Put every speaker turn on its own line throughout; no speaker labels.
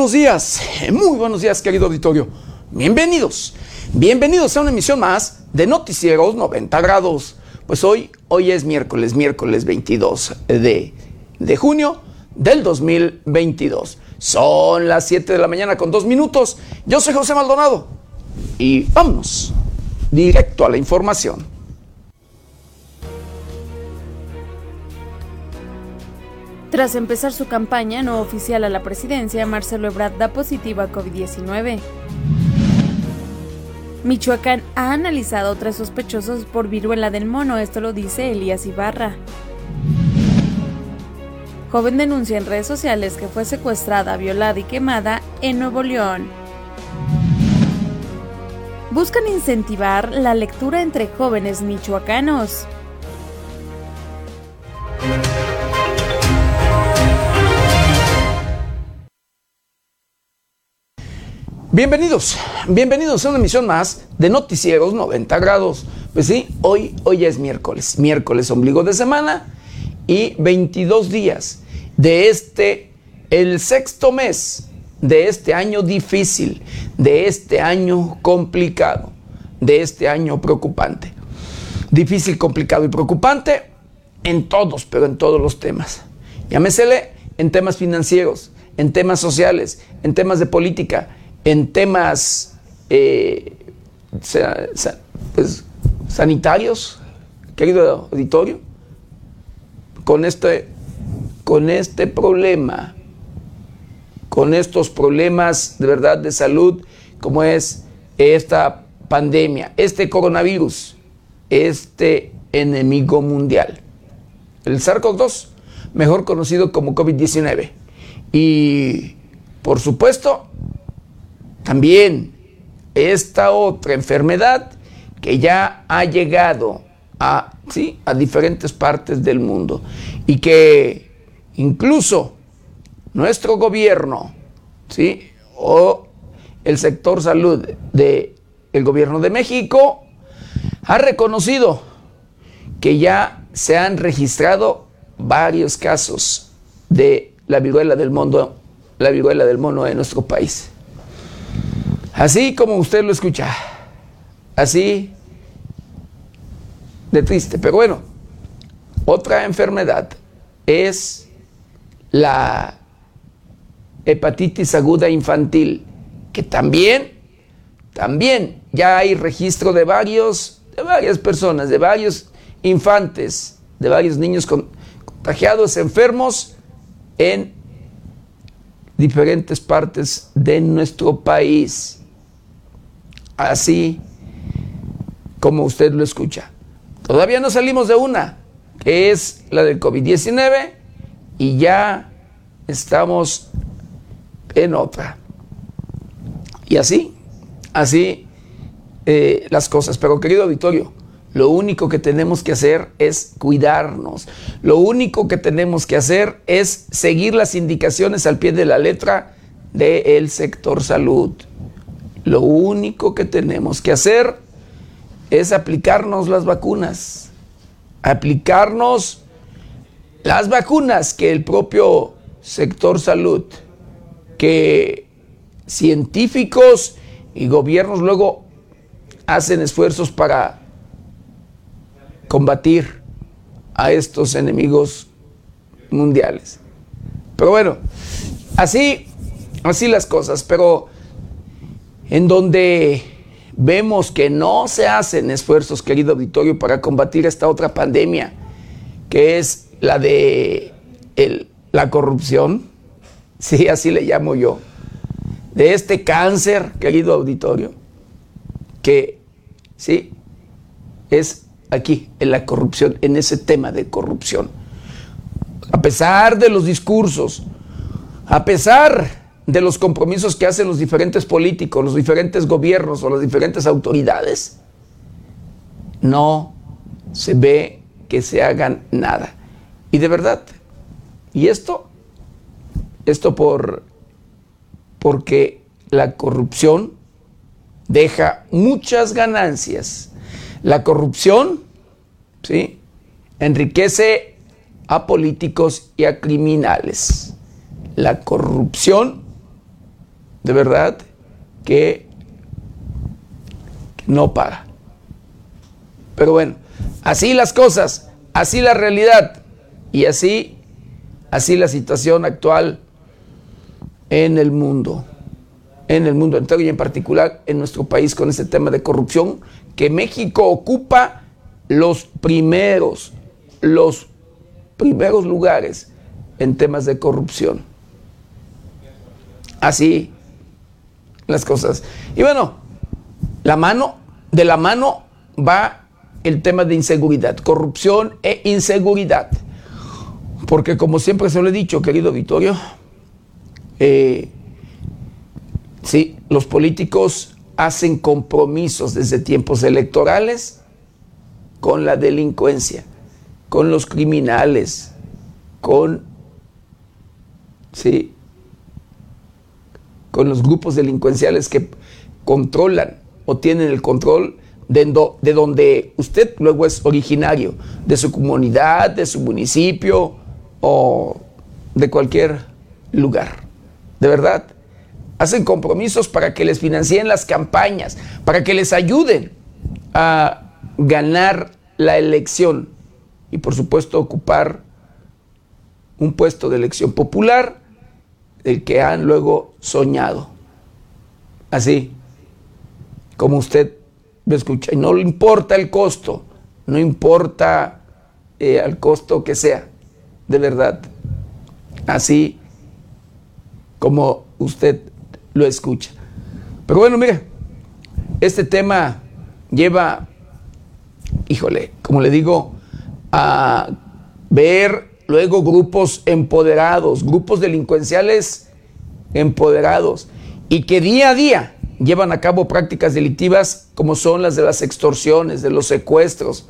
buenos días, muy buenos días querido auditorio. Bienvenidos, bienvenidos a una emisión más de Noticieros 90 grados. Pues hoy, hoy es miércoles, miércoles 22 de, de junio del 2022. Son las 7 de la mañana con dos minutos. Yo soy José Maldonado y vámonos directo a la información.
Tras empezar su campaña no oficial a la presidencia, Marcelo Ebrard da positiva a COVID-19. Michoacán ha analizado tres sospechosos por viruela del mono, esto lo dice Elías Ibarra. Joven denuncia en redes sociales que fue secuestrada, violada y quemada en Nuevo León. Buscan incentivar la lectura entre jóvenes michoacanos.
Bienvenidos, bienvenidos a una emisión más de Noticieros 90 grados. Pues sí, hoy, hoy es miércoles, miércoles ombligo de semana y 22 días de este, el sexto mes de este año difícil, de este año complicado, de este año preocupante. Difícil, complicado y preocupante en todos, pero en todos los temas. Llámesele en temas financieros, en temas sociales, en temas de política, en temas eh, pues, sanitarios, querido auditorio, con este, con este problema, con estos problemas de verdad de salud, como es esta pandemia, este coronavirus, este enemigo mundial, el SARS-CoV-2, mejor conocido como COVID-19. Y, por supuesto, también esta otra enfermedad que ya ha llegado a, ¿sí? a diferentes partes del mundo y que incluso nuestro gobierno ¿sí? o el sector salud del el gobierno de México ha reconocido que ya se han registrado varios casos de la viruela del mundo, la viruela del mono en nuestro país. Así como usted lo escucha, así de triste. Pero bueno, otra enfermedad es la hepatitis aguda infantil, que también, también ya hay registro de varios, de varias personas, de varios infantes, de varios niños contagiados, enfermos en diferentes partes de nuestro país así como usted lo escucha. Todavía no salimos de una, que es la del COVID-19, y ya estamos en otra. Y así, así eh, las cosas. Pero querido auditorio, lo único que tenemos que hacer es cuidarnos. Lo único que tenemos que hacer es seguir las indicaciones al pie de la letra del sector salud. Lo único que tenemos que hacer es aplicarnos las vacunas. Aplicarnos las vacunas que el propio sector salud, que científicos y gobiernos luego hacen esfuerzos para combatir a estos enemigos mundiales. Pero bueno, así, así las cosas. Pero en donde vemos que no se hacen esfuerzos, querido auditorio, para combatir esta otra pandemia, que es la de la corrupción, sí, así le llamo yo, de este cáncer, querido auditorio, que sí, es aquí, en la corrupción, en ese tema de corrupción. A pesar de los discursos, a pesar de los compromisos que hacen los diferentes políticos, los diferentes gobiernos o las diferentes autoridades, no se ve que se hagan nada. Y de verdad, y esto, esto por, porque la corrupción deja muchas ganancias. La corrupción, ¿sí? Enriquece a políticos y a criminales. La corrupción de verdad que no para. Pero bueno, así las cosas, así la realidad y así, así la situación actual en el mundo, en el mundo entero y en particular en nuestro país con ese tema de corrupción, que México ocupa los primeros, los primeros lugares en temas de corrupción. Así las cosas. Y bueno, la mano, de la mano va el tema de inseguridad, corrupción e inseguridad. Porque como siempre se lo he dicho, querido Vittorio, eh, sí, los políticos hacen compromisos desde tiempos electorales con la delincuencia, con los criminales, con, sí, con los grupos delincuenciales que controlan o tienen el control de, de, donde usted luego es originario, de su comunidad, de su municipio o de cualquier lugar de verdad. Hacen compromisos para que les financien las campañas, para que les ayuden a ganar la elección y por supuesto ocupar un puesto de elección popular el que han luego soñado. Así como usted me escucha. Y no le importa el costo, no importa eh, el costo que sea, de verdad. Así como usted lo escucha. Pero bueno, mire, este tema lleva, híjole, como le digo, a ver luego grupos empoderados, grupos delincuenciales empoderados, y que día a día llevan a cabo prácticas delictivas como son las de las extorsiones, de los secuestros,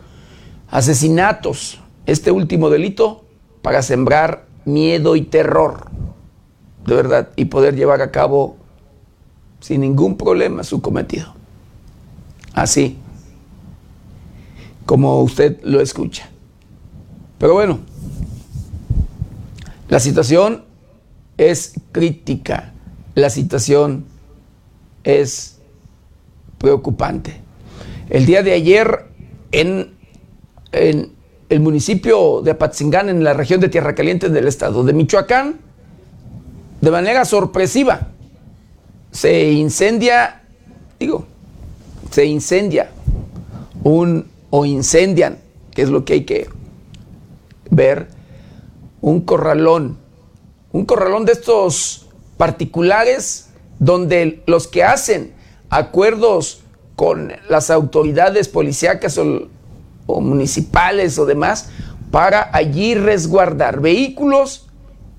asesinatos, este último delito para sembrar miedo y terror de verdad, y poder llevar a cabo sin ningún problema su cometido. Así como usted lo escucha. Pero bueno, la situación es crítica, la situación es preocupante. El día de ayer en, el municipio de Apatzingán, en la región de Tierra Caliente del estado de Michoacán, de manera sorpresiva, se incendia, digo, se incendia un, o incendian, que es lo que hay que ver, un corralón, un corralón de estos particulares donde los que hacen acuerdos con las autoridades policíacas o, o municipales o demás para allí resguardar vehículos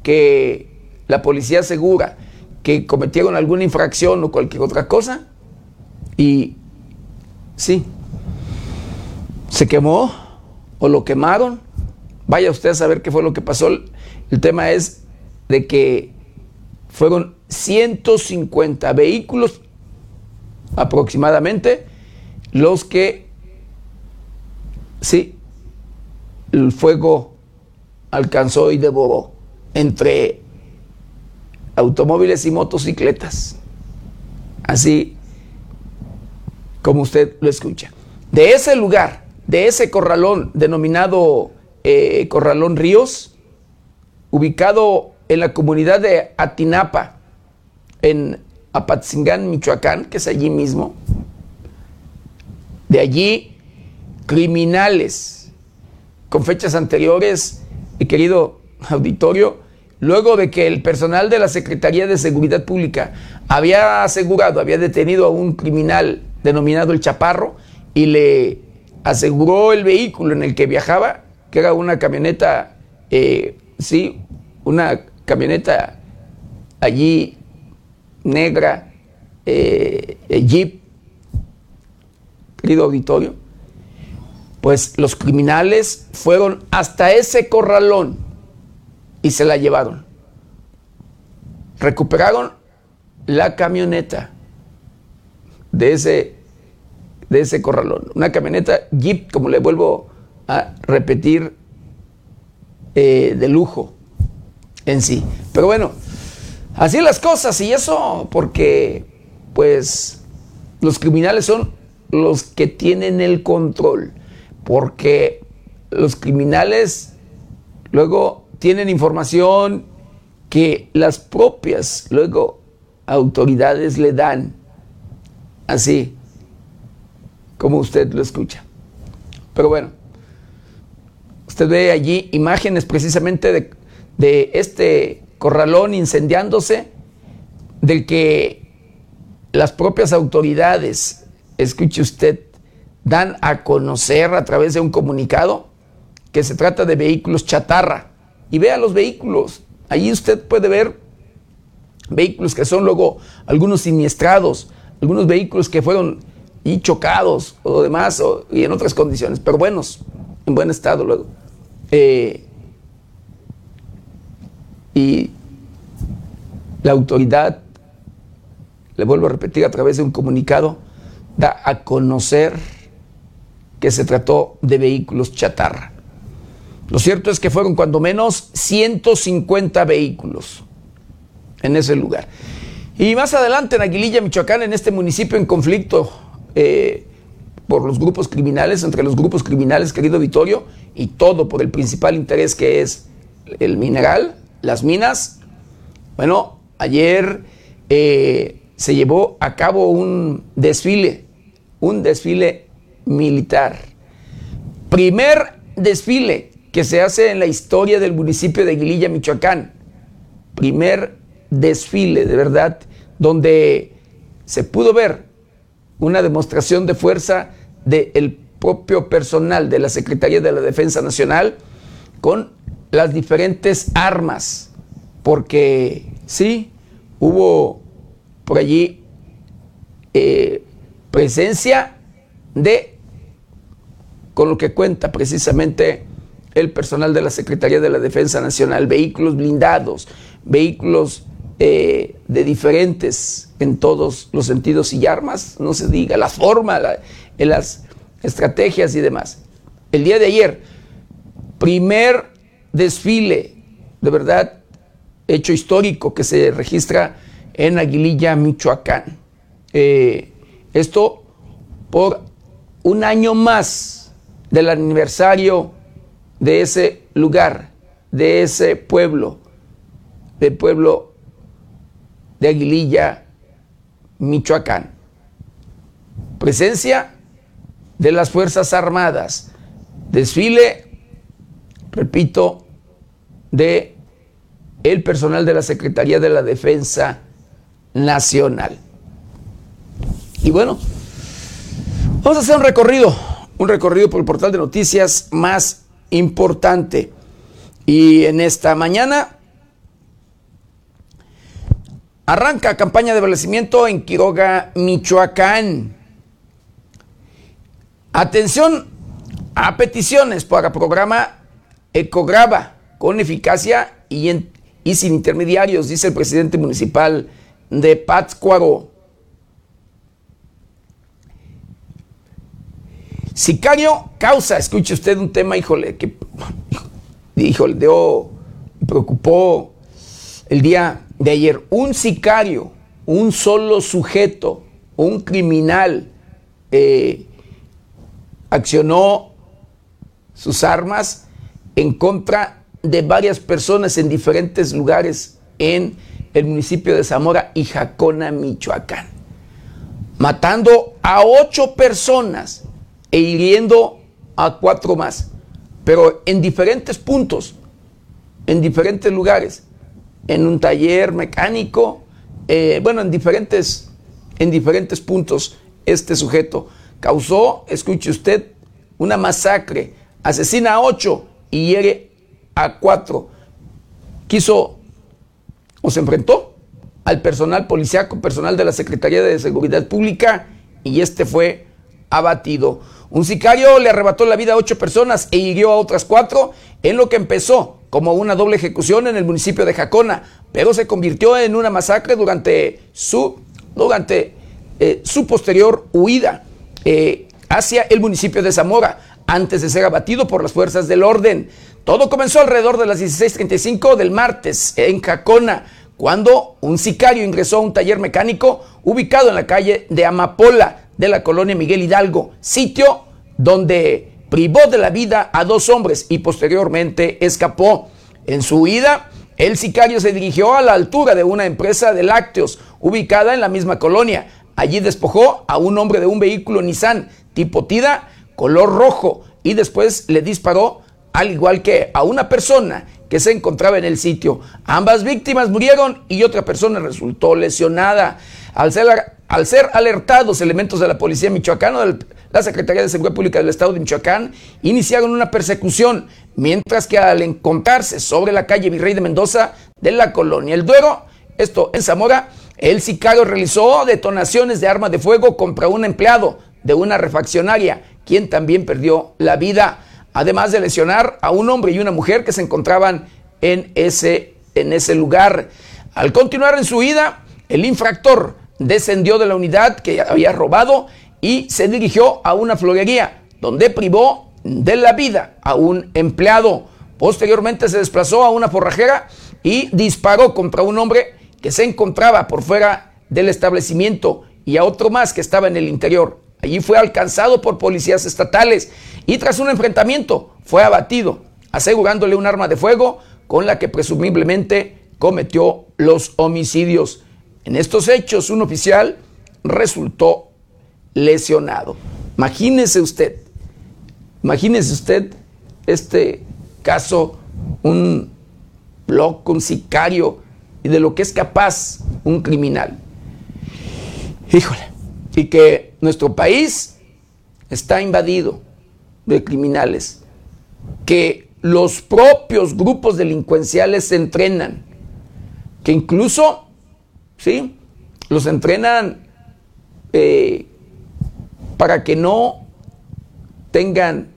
que la policía asegura que cometieron alguna infracción o cualquier otra cosa y sí, se quemó o lo quemaron. Vaya usted a saber qué fue lo que pasó. El tema es de que fueron 150 vehículos aproximadamente los que, sí, el fuego alcanzó y devoró entre automóviles y motocicletas. Así como usted lo escucha. De ese lugar, de ese corralón denominado eh, Corralón Ríos, ubicado en la comunidad de Atinapa, en Apatzingán, Michoacán, que es allí mismo, de allí criminales. Con fechas anteriores, y querido auditorio, luego de que el personal de la Secretaría de Seguridad Pública había asegurado, había detenido a un criminal denominado el Chaparro y le aseguró el vehículo en el que viajaba, que era una camioneta, eh, sí, una camioneta allí negra, eh, Jeep, querido auditorio, pues los criminales fueron hasta ese corralón y se la llevaron. Recuperaron la camioneta de ese, de ese corralón. Una camioneta Jeep, como le vuelvo a repetir, eh, de lujo en sí. Pero bueno, Así las cosas y eso porque pues los criminales son los que tienen el control, porque los criminales luego tienen información que las propias luego autoridades le dan, así como usted lo escucha. Pero bueno, usted ve allí imágenes precisamente de, de este corralón incendiándose, del que las propias autoridades, escuche usted, dan a conocer a través de un comunicado que se trata de vehículos chatarra. Y vea los vehículos. Allí usted puede ver vehículos que son luego algunos siniestrados, algunos vehículos que fueron y chocados o demás, y en otras condiciones, pero buenos, en buen estado luego. Eh, y la autoridad, le vuelvo a repetir a través de un comunicado, da a conocer que se trató de vehículos chatarra. Lo cierto es que fueron cuando menos 150 vehículos en ese lugar. Y más adelante en Aguililla, Michoacán, en este municipio en conflicto eh, por los grupos criminales, entre los grupos criminales, querido Vittorio, y todo por el principal interés que es el mineral, las minas. Bueno, ayer eh, se llevó a cabo un desfile, un desfile militar. Primer desfile que se hace en la historia del municipio de Aguililla, Michoacán. Primer desfile, de verdad, donde se pudo ver una demostración de fuerza del propio personal de la Secretaría de la Defensa Nacional con las diferentes armas, porque sí, hubo por allí eh, presencia de, con lo que cuenta precisamente el personal de la Secretaría de la Defensa Nacional, vehículos blindados, vehículos eh, de diferentes en todos los sentidos y armas, no se diga, la forma, las estrategias y demás. El día de ayer, primer desfile, de verdad, hecho histórico que se registra en Aguililla, Michoacán. Eh, esto por un año más del aniversario de ese lugar, de ese pueblo, del pueblo de Aguililla, Michoacán. Presencia de las Fuerzas Armadas. Desfile, repito, de el personal de la Secretaría de la Defensa Nacional. Y bueno, vamos a hacer un recorrido, un recorrido por el portal de noticias más importante. Y en esta mañana Arranca campaña de abastecimiento en Quiroga, Michoacán. Atención a peticiones para programa Ecograba con eficacia y, sin intermediarios, dice el presidente municipal de Pátzcuaro. Sicario causa, escuche usted un tema, híjole, que híjole, dio, preocupó el día de ayer, un sicario, un solo sujeto, un criminal, eh, accionó sus armas en contra de varias personas en diferentes lugares en el municipio de Zamora y Jacona, Michoacán, matando a ocho personas e hiriendo a cuatro más, pero en diferentes puntos, en diferentes lugares en un taller mecánico, eh, bueno, en diferentes, en diferentes puntos este sujeto causó, escuche usted, una masacre, asesina a ocho y hiere a cuatro. Quiso o se enfrentó al personal policiaco, personal de la Secretaría de Seguridad Pública y este fue abatido. Un sicario le arrebató la vida a ocho personas e hirió a otras cuatro en lo que empezó como una doble ejecución en el municipio de Jacona, pero se convirtió en una masacre durante su, durante, eh, su posterior huida eh, hacia el municipio de Zamora, antes de ser abatido por las fuerzas del orden. Todo comenzó alrededor de las 16.35 del martes en Jacona, cuando un sicario ingresó a un taller mecánico ubicado en la calle de Amapola de la colonia Miguel Hidalgo, sitio donde privó de la vida a dos hombres y posteriormente escapó. En su huida, el sicario se dirigió a la altura de una empresa de lácteos ubicada en la misma colonia. Allí despojó a un hombre de un vehículo Nissan tipo Tida color rojo y después le disparó al igual que a una persona que se encontraba en el sitio. Ambas víctimas murieron y otra persona resultó lesionada. Al ser, al ser alertados elementos de la Policía Michoacana, de la Secretaría de Seguridad Pública del Estado de Michoacán, iniciaron una persecución, mientras que al encontrarse sobre la calle Virrey de Mendoza de la colonia El Duero, esto en Zamora, el sicario realizó detonaciones de arma de fuego contra un empleado de una refaccionaria, quien también perdió la vida además de lesionar a un hombre y una mujer que se encontraban en ese, en ese lugar. Al continuar en su huida, el infractor descendió de la unidad que había robado y se dirigió a una florería, donde privó de la vida a un empleado. Posteriormente se desplazó a una forrajera y disparó contra un hombre que se encontraba por fuera del establecimiento y a otro más que estaba en el interior. Allí fue alcanzado por policías estatales y tras un enfrentamiento fue abatido, asegurándole un arma de fuego con la que presumiblemente cometió los homicidios. En estos hechos, un oficial resultó lesionado. Imagínese usted, imagínese usted este caso, un loco, un sicario y de lo que es capaz un criminal. Híjole, y que nuestro país está invadido de criminales, que los propios grupos delincuenciales se entrenan, que incluso, ¿sí? Los entrenan eh, para que no tengan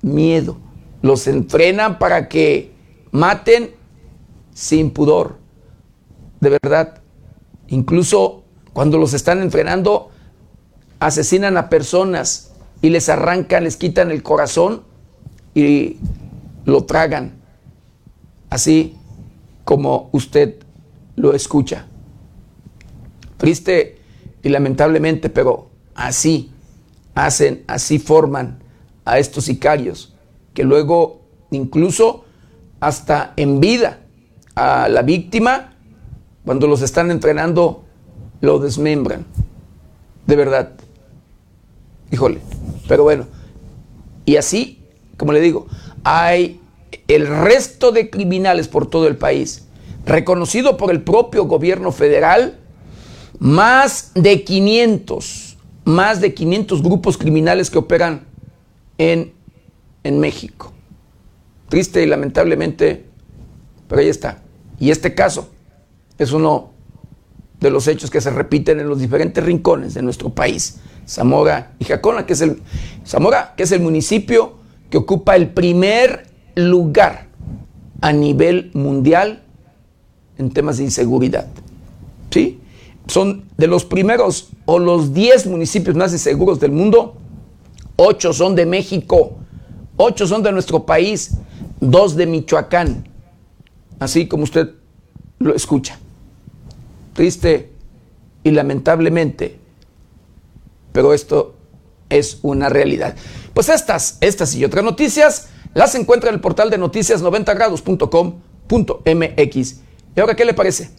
miedo, los entrenan para que maten sin pudor, de verdad. Incluso cuando los están entrenando, asesinan a personas y les arrancan, les quitan el corazón y lo tragan, así como usted lo escucha. Triste y lamentablemente, pero así hacen, así forman a estos sicarios, que luego incluso hasta en vida a la víctima, cuando los están entrenando, lo desmembran. De verdad. Híjole. Pero bueno. Y así, como le digo, hay el resto de criminales por todo el país, reconocido por el propio gobierno federal, más de 500, más de 500 grupos criminales que operan en, en México. Triste y lamentablemente, pero ahí está. Y este caso es uno de los hechos que se repiten en los diferentes rincones de nuestro país. Zamora y Jacona, que es el Zamora, que es el municipio que ocupa el primer lugar a nivel mundial en temas de inseguridad. ¿Sí? Son de los primeros o los 10 municipios más inseguros del mundo, 8 son de México, 8 son de nuestro país, 2 de Michoacán, así como usted lo escucha. Triste y lamentablemente, pero esto es una realidad. Pues estas, estas y otras noticias las encuentra en el portal de noticias 90grados.com.mx. ¿Y ahora qué le parece?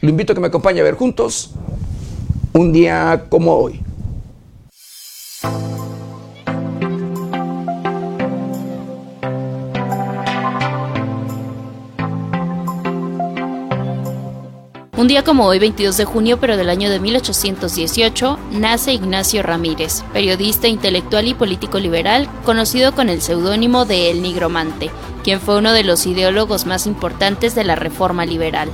Lo invito a que me acompañe a ver juntos un día como hoy.
Un día como hoy, 22 de junio, pero del año de 1818, nace Ignacio Ramírez, periodista intelectual y político liberal, conocido con el seudónimo de El Nigromante, quien fue uno de los ideólogos más importantes de la Reforma Liberal.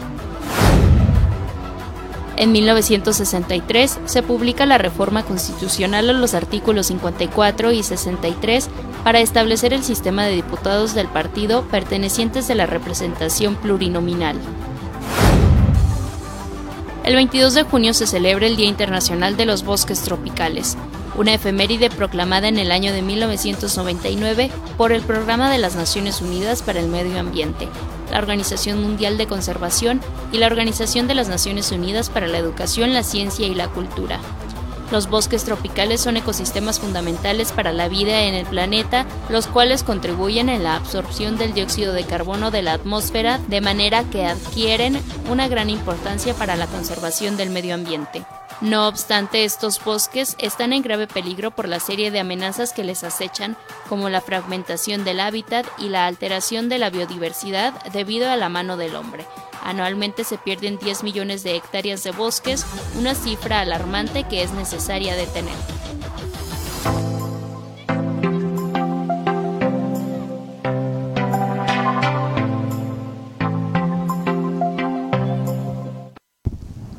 En 1963 se publica la reforma constitucional a los artículos 54 y 63 para establecer el sistema de diputados del partido pertenecientes a la representación plurinominal. El 22 de junio se celebra el Día Internacional de los Bosques Tropicales, una efeméride proclamada en el año de 1999 por el Programa de las Naciones Unidas para el Medio Ambiente, la Organización Mundial de Conservación y la Organización de las Naciones Unidas para la Educación, la Ciencia y la Cultura. Los bosques tropicales son ecosistemas fundamentales para la vida en el planeta, los cuales contribuyen en la absorción del dióxido de carbono de la atmósfera, de manera que adquieren una gran importancia para la conservación del medio ambiente. No obstante, estos bosques están en grave peligro por la serie de amenazas que les acechan, como la fragmentación del hábitat y la alteración de la biodiversidad debido a la mano del hombre. Anualmente se pierden 10 millones de hectáreas de bosques, una cifra alarmante que es necesaria detener.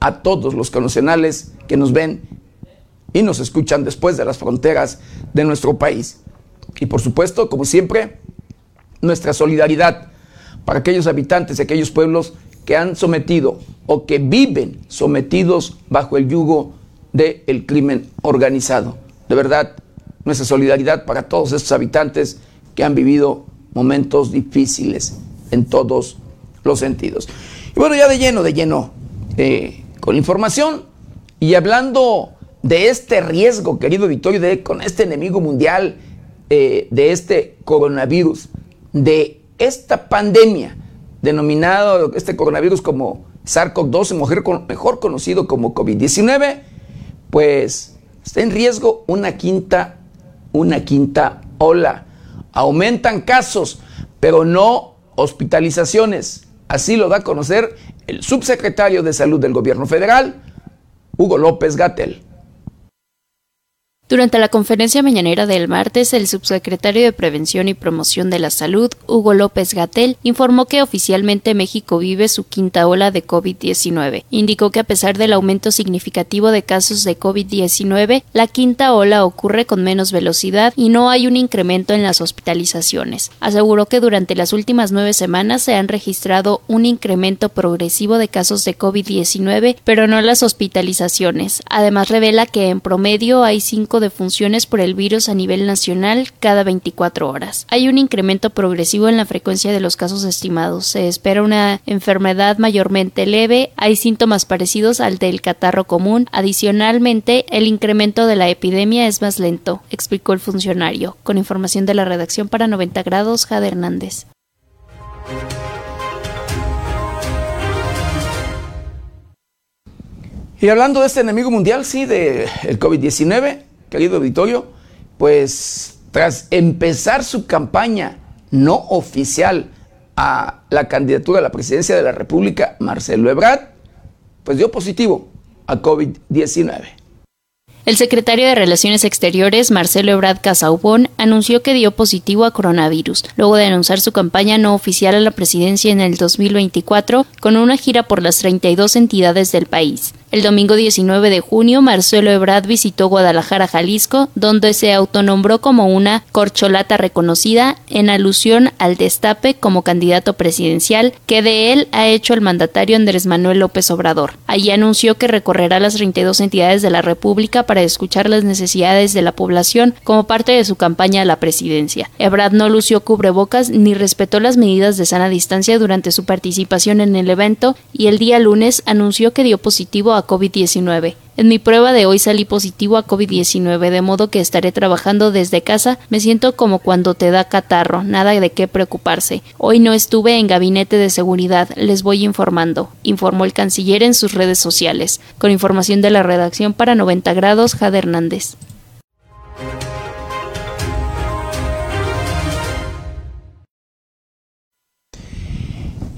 a todos los conocionales que nos ven y nos escuchan después de las fronteras de nuestro país. Y por supuesto, como siempre, nuestra solidaridad para aquellos habitantes de aquellos pueblos que han sometido o que viven sometidos bajo el yugo del crimen organizado. De verdad, nuestra solidaridad para todos estos habitantes que han vivido momentos difíciles en todos los sentidos. Y bueno, ya de lleno, de lleno, eh, con información y hablando de este riesgo, querido Victorio, de, con este enemigo mundial, eh, de este coronavirus, de esta pandemia, denominado este coronavirus como SARS-CoV-2, mejor conocido como COVID-19, pues está en riesgo una quinta, una quinta ola. Aumentan casos, pero no hospitalizaciones. Así lo da a conocer el subsecretario de Salud del Gobierno Federal, Hugo López Gatel.
Durante la conferencia mañanera del martes, el subsecretario de Prevención y Promoción de la Salud, Hugo López Gatel, informó que oficialmente México vive su quinta ola de COVID-19. Indicó que a pesar del aumento significativo de casos de COVID-19, la quinta ola ocurre con menos velocidad y no hay un incremento en las hospitalizaciones. Aseguró que durante las últimas nueve semanas se han registrado un incremento progresivo de casos de COVID-19, pero no las hospitalizaciones. Además, revela que en promedio hay cinco de funciones por el virus a nivel nacional cada 24 horas. Hay un incremento progresivo en la frecuencia de los casos estimados. Se espera una enfermedad mayormente leve. Hay síntomas parecidos al del catarro común. Adicionalmente, el incremento de la epidemia es más lento, explicó el funcionario. Con información de la redacción para 90 grados, Jade Hernández.
Y hablando de este enemigo mundial, sí, del COVID-19, querido auditorio, pues tras empezar su campaña no oficial a la candidatura a la presidencia de la República, Marcelo Ebrard, pues dio positivo a COVID-19.
El secretario de Relaciones Exteriores, Marcelo Ebrard Casaubon, anunció que dio positivo a coronavirus, luego de anunciar su campaña no oficial a la presidencia en el 2024 con una gira por las 32 entidades del país. El domingo 19 de junio, Marcelo Ebrard visitó Guadalajara, Jalisco, donde se autonombró como una corcholata reconocida en alusión al destape como candidato presidencial que de él ha hecho el mandatario Andrés Manuel López Obrador. Allí anunció que recorrerá las 32 entidades de la República para escuchar las necesidades de la población como parte de su campaña a la presidencia. Ebrard no lució cubrebocas ni respetó las medidas de sana distancia durante su participación en el evento y el día lunes anunció que dio positivo a COVID-19. En mi prueba de hoy salí positivo a COVID-19, de modo que estaré trabajando desde casa. Me siento como cuando te da catarro, nada de qué preocuparse. Hoy no estuve en gabinete de seguridad, les voy informando, informó el canciller en sus redes sociales. Con información de la redacción para 90 grados, Jade Hernández.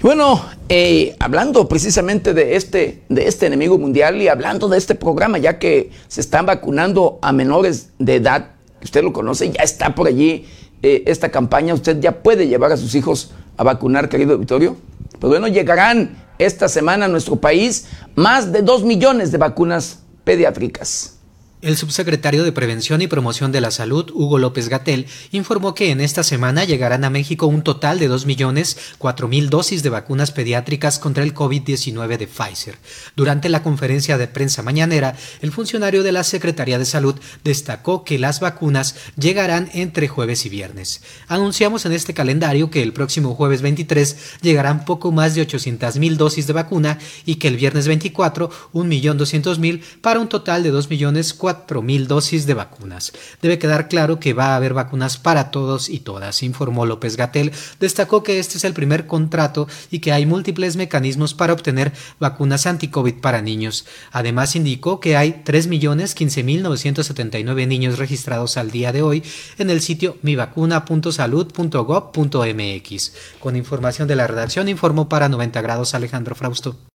Bueno, eh, hablando precisamente de este, de este enemigo mundial y hablando de este programa, ya que se están vacunando a menores de edad, usted lo conoce, ya está por allí eh, esta campaña, usted ya puede llevar a sus hijos a vacunar, querido Victorio? Pues bueno, llegarán esta semana a nuestro país más de 2 millones de vacunas pediátricas.
El subsecretario de Prevención y Promoción de la Salud, Hugo López Gatel, informó que en esta semana llegarán a México un total de 2.004.000 dosis de vacunas pediátricas contra el COVID-19 de Pfizer. Durante la conferencia de prensa mañanera, el funcionario de la Secretaría de Salud destacó que las vacunas llegarán entre jueves y viernes. Anunciamos en este calendario que el próximo jueves 23 llegarán poco más de 800.000 dosis de vacuna y que el viernes 24 1.200.000 para un total de 2.400.000 4.000 dosis de vacunas. Debe quedar claro que va a haber vacunas para todos y todas, informó López Gatel. Destacó que este es el primer contrato y que hay múltiples mecanismos para obtener vacunas anti-COVID para niños. Además, indicó que hay 3.015.979 niños registrados al día de hoy en el sitio mivacuna.salud.gov.mx. Con información de la redacción, informó para 90 grados Alejandro Frausto.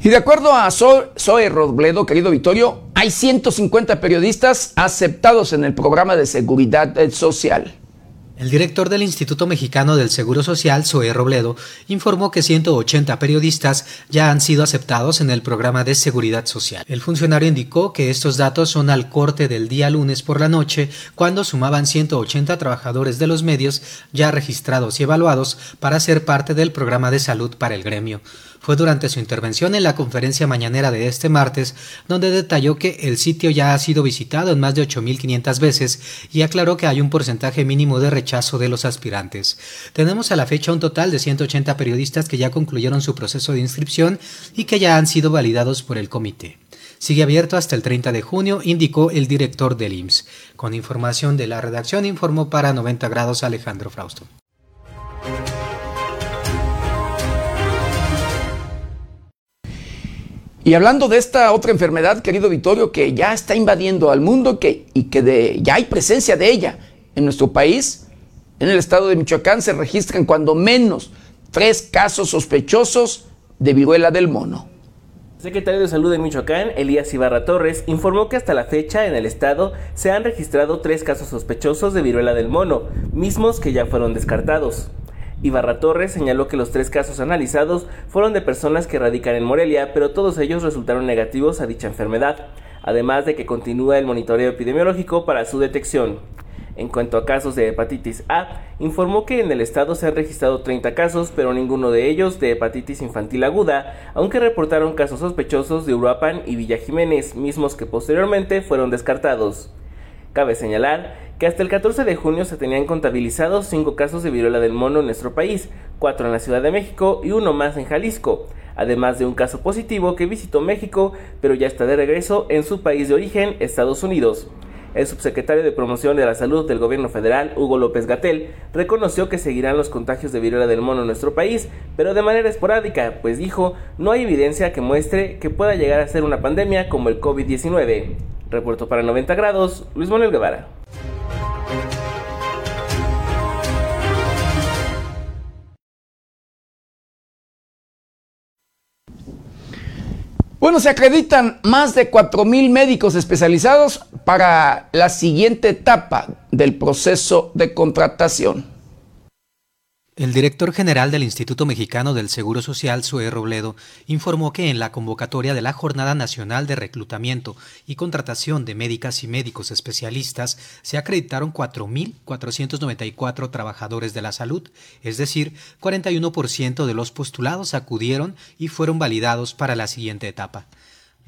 Y de acuerdo a Zoe Robledo, querido Vittorio, hay 150 periodistas aceptados en el programa de seguridad social.
El director del Instituto Mexicano del Seguro Social, Zoe Robledo, informó que 180 periodistas ya han sido aceptados en el programa de seguridad social. El funcionario indicó que estos datos son al corte del día lunes por la noche, cuando sumaban 180 trabajadores de los medios ya registrados y evaluados para ser parte del programa de salud para el gremio. Fue durante su intervención en la conferencia mañanera de este martes donde detalló que el sitio ya ha sido visitado en más de 8.500 veces y aclaró que hay un porcentaje mínimo de rechazo de los aspirantes. Tenemos a la fecha un total de 180 periodistas que ya concluyeron su proceso de inscripción y que ya han sido validados por el comité. Sigue abierto hasta el 30 de junio, indicó el director del IMSS. Con información de la redacción informó para 90 grados Alejandro Frausto.
Y hablando de esta otra enfermedad, querido Vittorio, que ya está invadiendo al mundo que, y que ya hay presencia de ella en nuestro país, en el estado de Michoacán se registran cuando menos tres casos sospechosos de viruela del mono.
El secretario de Salud de Michoacán, Elías Ibarra Torres, informó que hasta la fecha en el estado se han registrado tres casos sospechosos de viruela del mono, mismos que ya fueron descartados. Ibarra Torres señaló que los tres casos analizados fueron de personas que radican en Morelia, pero todos ellos resultaron negativos a dicha enfermedad, además de que continúa el monitoreo epidemiológico para su detección. En cuanto a casos de hepatitis A, informó que en el estado se han registrado 30 casos, pero ninguno de ellos de hepatitis infantil aguda, aunque reportaron casos sospechosos de Uruapan y Villa Jiménez, mismos que posteriormente fueron descartados. Cabe señalar que hasta el 14 de junio se tenían contabilizados 5 casos de viruela del mono en nuestro país, 4 en la Ciudad de México y uno más en Jalisco, además de un caso positivo que visitó México, pero ya está de regreso en su país de origen, Estados Unidos. El subsecretario de Promoción de la Salud del Gobierno Federal, Hugo López Gatel, reconoció que seguirán los contagios de viruela del mono en nuestro país, pero de manera esporádica, pues dijo, no hay evidencia que muestre que pueda llegar a ser una pandemia como el COVID-19. Repuerto para 90 grados, Luis Manuel Guevara.
Bueno, se acreditan más de 4.000 médicos especializados para la siguiente etapa del proceso de contratación.
El director general del Instituto Mexicano del Seguro Social, Sue Robledo, informó que en la convocatoria de la Jornada Nacional de Reclutamiento y Contratación de Médicas y Médicos Especialistas se acreditaron 4.494 trabajadores de la salud, es decir, 41% de los postulados acudieron y fueron validados para la siguiente etapa.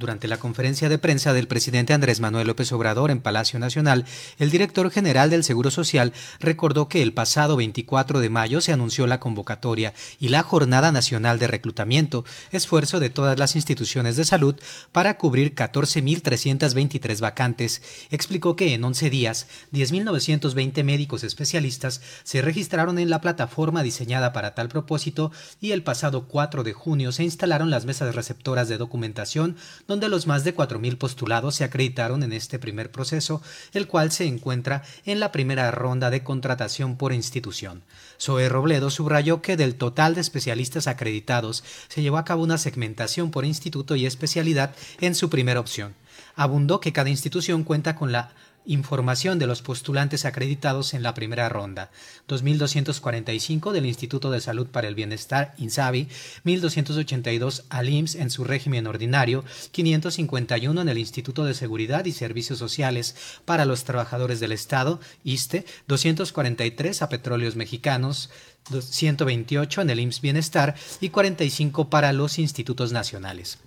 Durante la conferencia de prensa del presidente Andrés Manuel López Obrador en Palacio Nacional, el director general del Seguro Social recordó que el pasado 24 de mayo se anunció la convocatoria y la Jornada Nacional de Reclutamiento, esfuerzo de todas las instituciones de salud para cubrir 14.323 vacantes. Explicó que en 11 días, 10.920 médicos especialistas se registraron en la plataforma diseñada para tal propósito y el pasado 4 de junio se instalaron las mesas receptoras de documentación donde los más de 4.000 postulados se acreditaron en este primer proceso, el cual se encuentra en la primera ronda de contratación por institución. Zoe Robledo subrayó que del total de especialistas acreditados se llevó a cabo una segmentación por instituto y especialidad en su primera opción. Abundó que cada institución cuenta con la Información de los postulantes acreditados en la primera ronda. 2.245 del Instituto de Salud para el Bienestar, INSABI, 1.282 al IMSS en su régimen ordinario, 551 en el Instituto de Seguridad y Servicios Sociales para los Trabajadores del Estado, ISTE, 243 a Petróleos Mexicanos, 128 en el IMSS Bienestar. Y 45 para los institutos nacionales.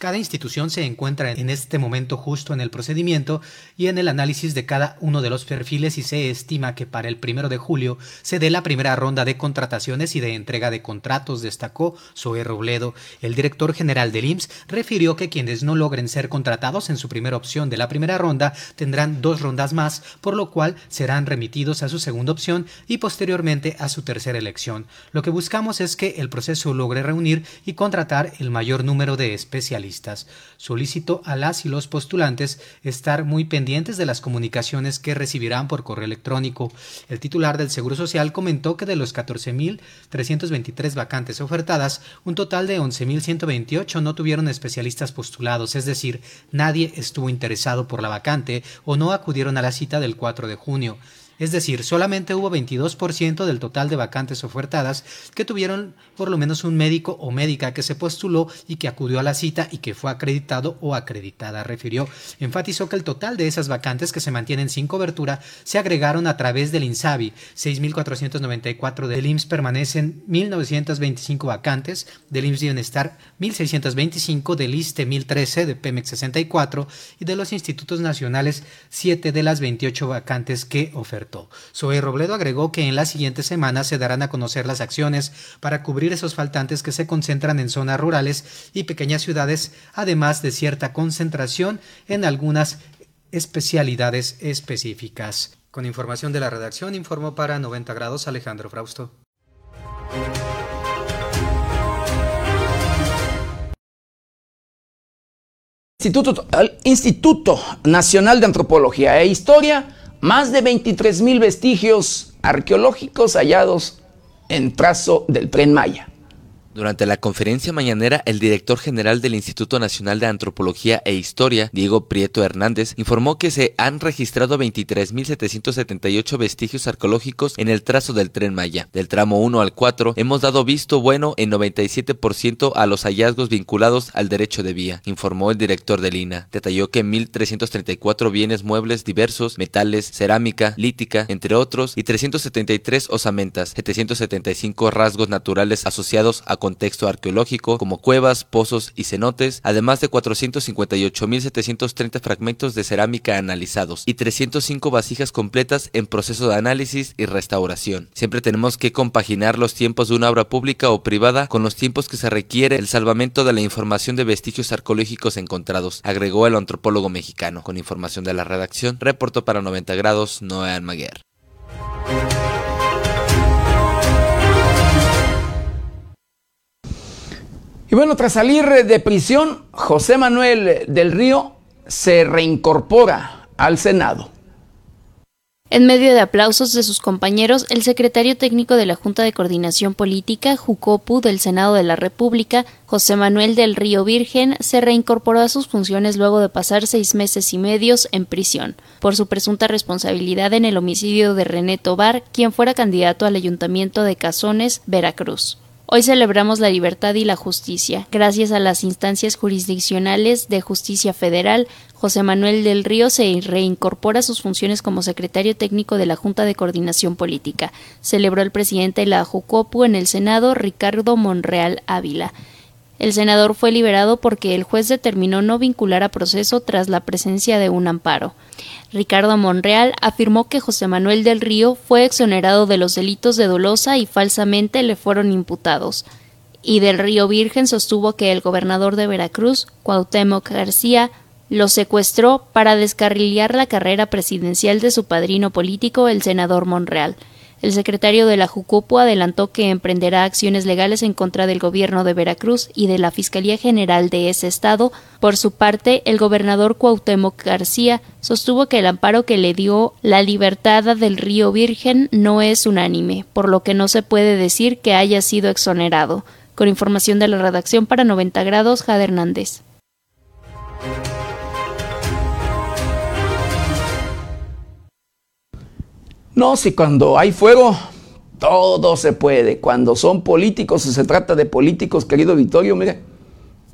Cada institución se encuentra en este momento justo en el procedimiento y en el análisis de cada uno de los perfiles y se estima que para el primero de julio se dé la primera ronda de contrataciones y de entrega de contratos, destacó Zoe Robledo. El director general del IMSS refirió que quienes no logren ser contratados en su primera opción de la primera ronda tendrán dos rondas más, por lo cual serán remitidos a su segunda opción y posteriormente a su tercera elección. Lo que buscamos es que el proceso logre reunir y contratar el mayor número de especialistas. Solicito a las y los postulantes estar muy pendientes de las comunicaciones que recibirán por correo electrónico. El titular del Seguro Social comentó que de los 14.323 vacantes ofertadas, un total de 11.128 no tuvieron especialistas postulados, es decir, nadie estuvo interesado por la vacante o no acudieron a la cita del 4 de junio es decir, solamente hubo 22% del total de vacantes ofertadas que tuvieron por lo menos un médico o médica que se postuló y que acudió a la cita y que fue acreditado o acreditada, refirió. Enfatizó que el total de esas vacantes que se mantienen sin cobertura se agregaron a través del INSABI, 6.494 del IMSS permanecen 1.925 vacantes, del IMSS Bienestar 1.625, del ISTE 1.013, de PEMEX 64 y de los institutos nacionales 7 de las 28 vacantes que ofertaron. Zoe Robledo agregó que en las siguientes semanas se darán a conocer las acciones para cubrir esos faltantes que se concentran en zonas rurales y pequeñas ciudades, además de cierta concentración en algunas especialidades específicas. Con información de la redacción, informó para 90 grados Alejandro Frausto.
Instituto Nacional de Antropología e Historia más de 23 mil vestigios arqueológicos hallados en trazo del tren Maya.
Durante la conferencia mañanera, el director general del Instituto Nacional de Antropología e Historia, Diego Prieto Hernández, informó que se han registrado 23.778 vestigios arqueológicos en el trazo del tren Maya. Del tramo 1 al 4, hemos dado visto bueno en 97% a los hallazgos vinculados al derecho de vía, informó el director del INA. Detalló que 1.334 bienes muebles diversos, metales, cerámica, lítica, entre otros, y 373 osamentas, 775 rasgos naturales asociados a contexto arqueológico como cuevas, pozos y cenotes, además de 458.730 fragmentos de cerámica analizados y 305 vasijas completas en proceso de análisis y restauración. Siempre tenemos que compaginar los tiempos de una obra pública o privada con los tiempos que se requiere el salvamento de la información de vestigios arqueológicos encontrados, agregó el antropólogo mexicano. Con información de la redacción, reportó para 90 grados Noé Almaguer.
Y bueno, tras salir de prisión, José Manuel del Río se reincorpora al Senado.
En medio de aplausos de sus compañeros, el secretario técnico de la Junta de Coordinación Política, Jucopu, del Senado de la República, José Manuel del Río Virgen, se reincorporó a sus funciones luego de pasar seis meses y medios en prisión, por su presunta responsabilidad en el homicidio de René Tobar, quien fuera candidato al Ayuntamiento de Cazones, Veracruz. Hoy celebramos la libertad y la justicia. Gracias a las instancias jurisdiccionales de justicia federal, José Manuel del Río se reincorpora a sus funciones como secretario técnico de la Junta de Coordinación Política. Celebró el presidente de la JUCOPU en el Senado, Ricardo Monreal Ávila. El senador fue liberado porque el juez determinó no vincular a proceso tras la presencia de un amparo. Ricardo Monreal afirmó que José Manuel del Río fue exonerado de los delitos de dolosa y falsamente le fueron imputados. Y del Río Virgen sostuvo que el gobernador de Veracruz, Cuauhtémoc García, lo secuestró para descarrilar la carrera presidencial de su padrino político, el senador Monreal. El secretario de la Jucupo adelantó que emprenderá acciones legales en contra del gobierno de Veracruz y de la Fiscalía General de ese estado. Por su parte, el gobernador Cuauhtémoc García sostuvo que el amparo que le dio la libertad del Río Virgen no es unánime, por lo que no se puede decir que haya sido exonerado. Con información de la redacción para 90 grados, Jade Hernández.
No, si cuando hay fuego, todo se puede. Cuando son políticos, si se trata de políticos, querido Vittorio, mire,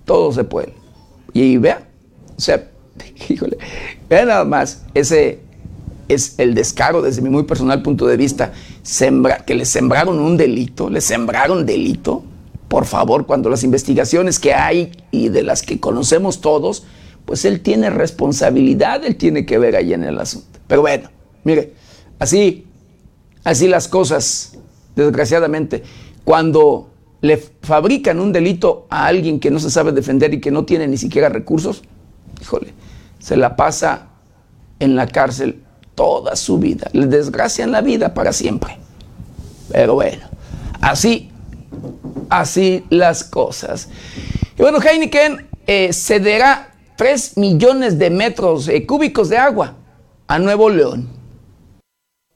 todo se puede. Y vea, o sea, híjole, vea nada más, ese es el descaro desde mi muy personal punto de vista, sembra, que le sembraron un delito, le sembraron delito. Por favor, cuando las investigaciones que hay y de las que conocemos todos, pues él tiene responsabilidad, él tiene que ver ahí en el asunto. Pero bueno, mire, así, así las cosas, desgraciadamente, cuando le fabrican un delito a alguien que no se sabe defender y que no tiene ni siquiera recursos, híjole, se la pasa en la cárcel toda su vida, le desgracian la vida para siempre. Pero bueno, así, así las cosas. Y bueno, Heineken eh, cederá 3 millones de metros eh, cúbicos de agua a Nuevo León.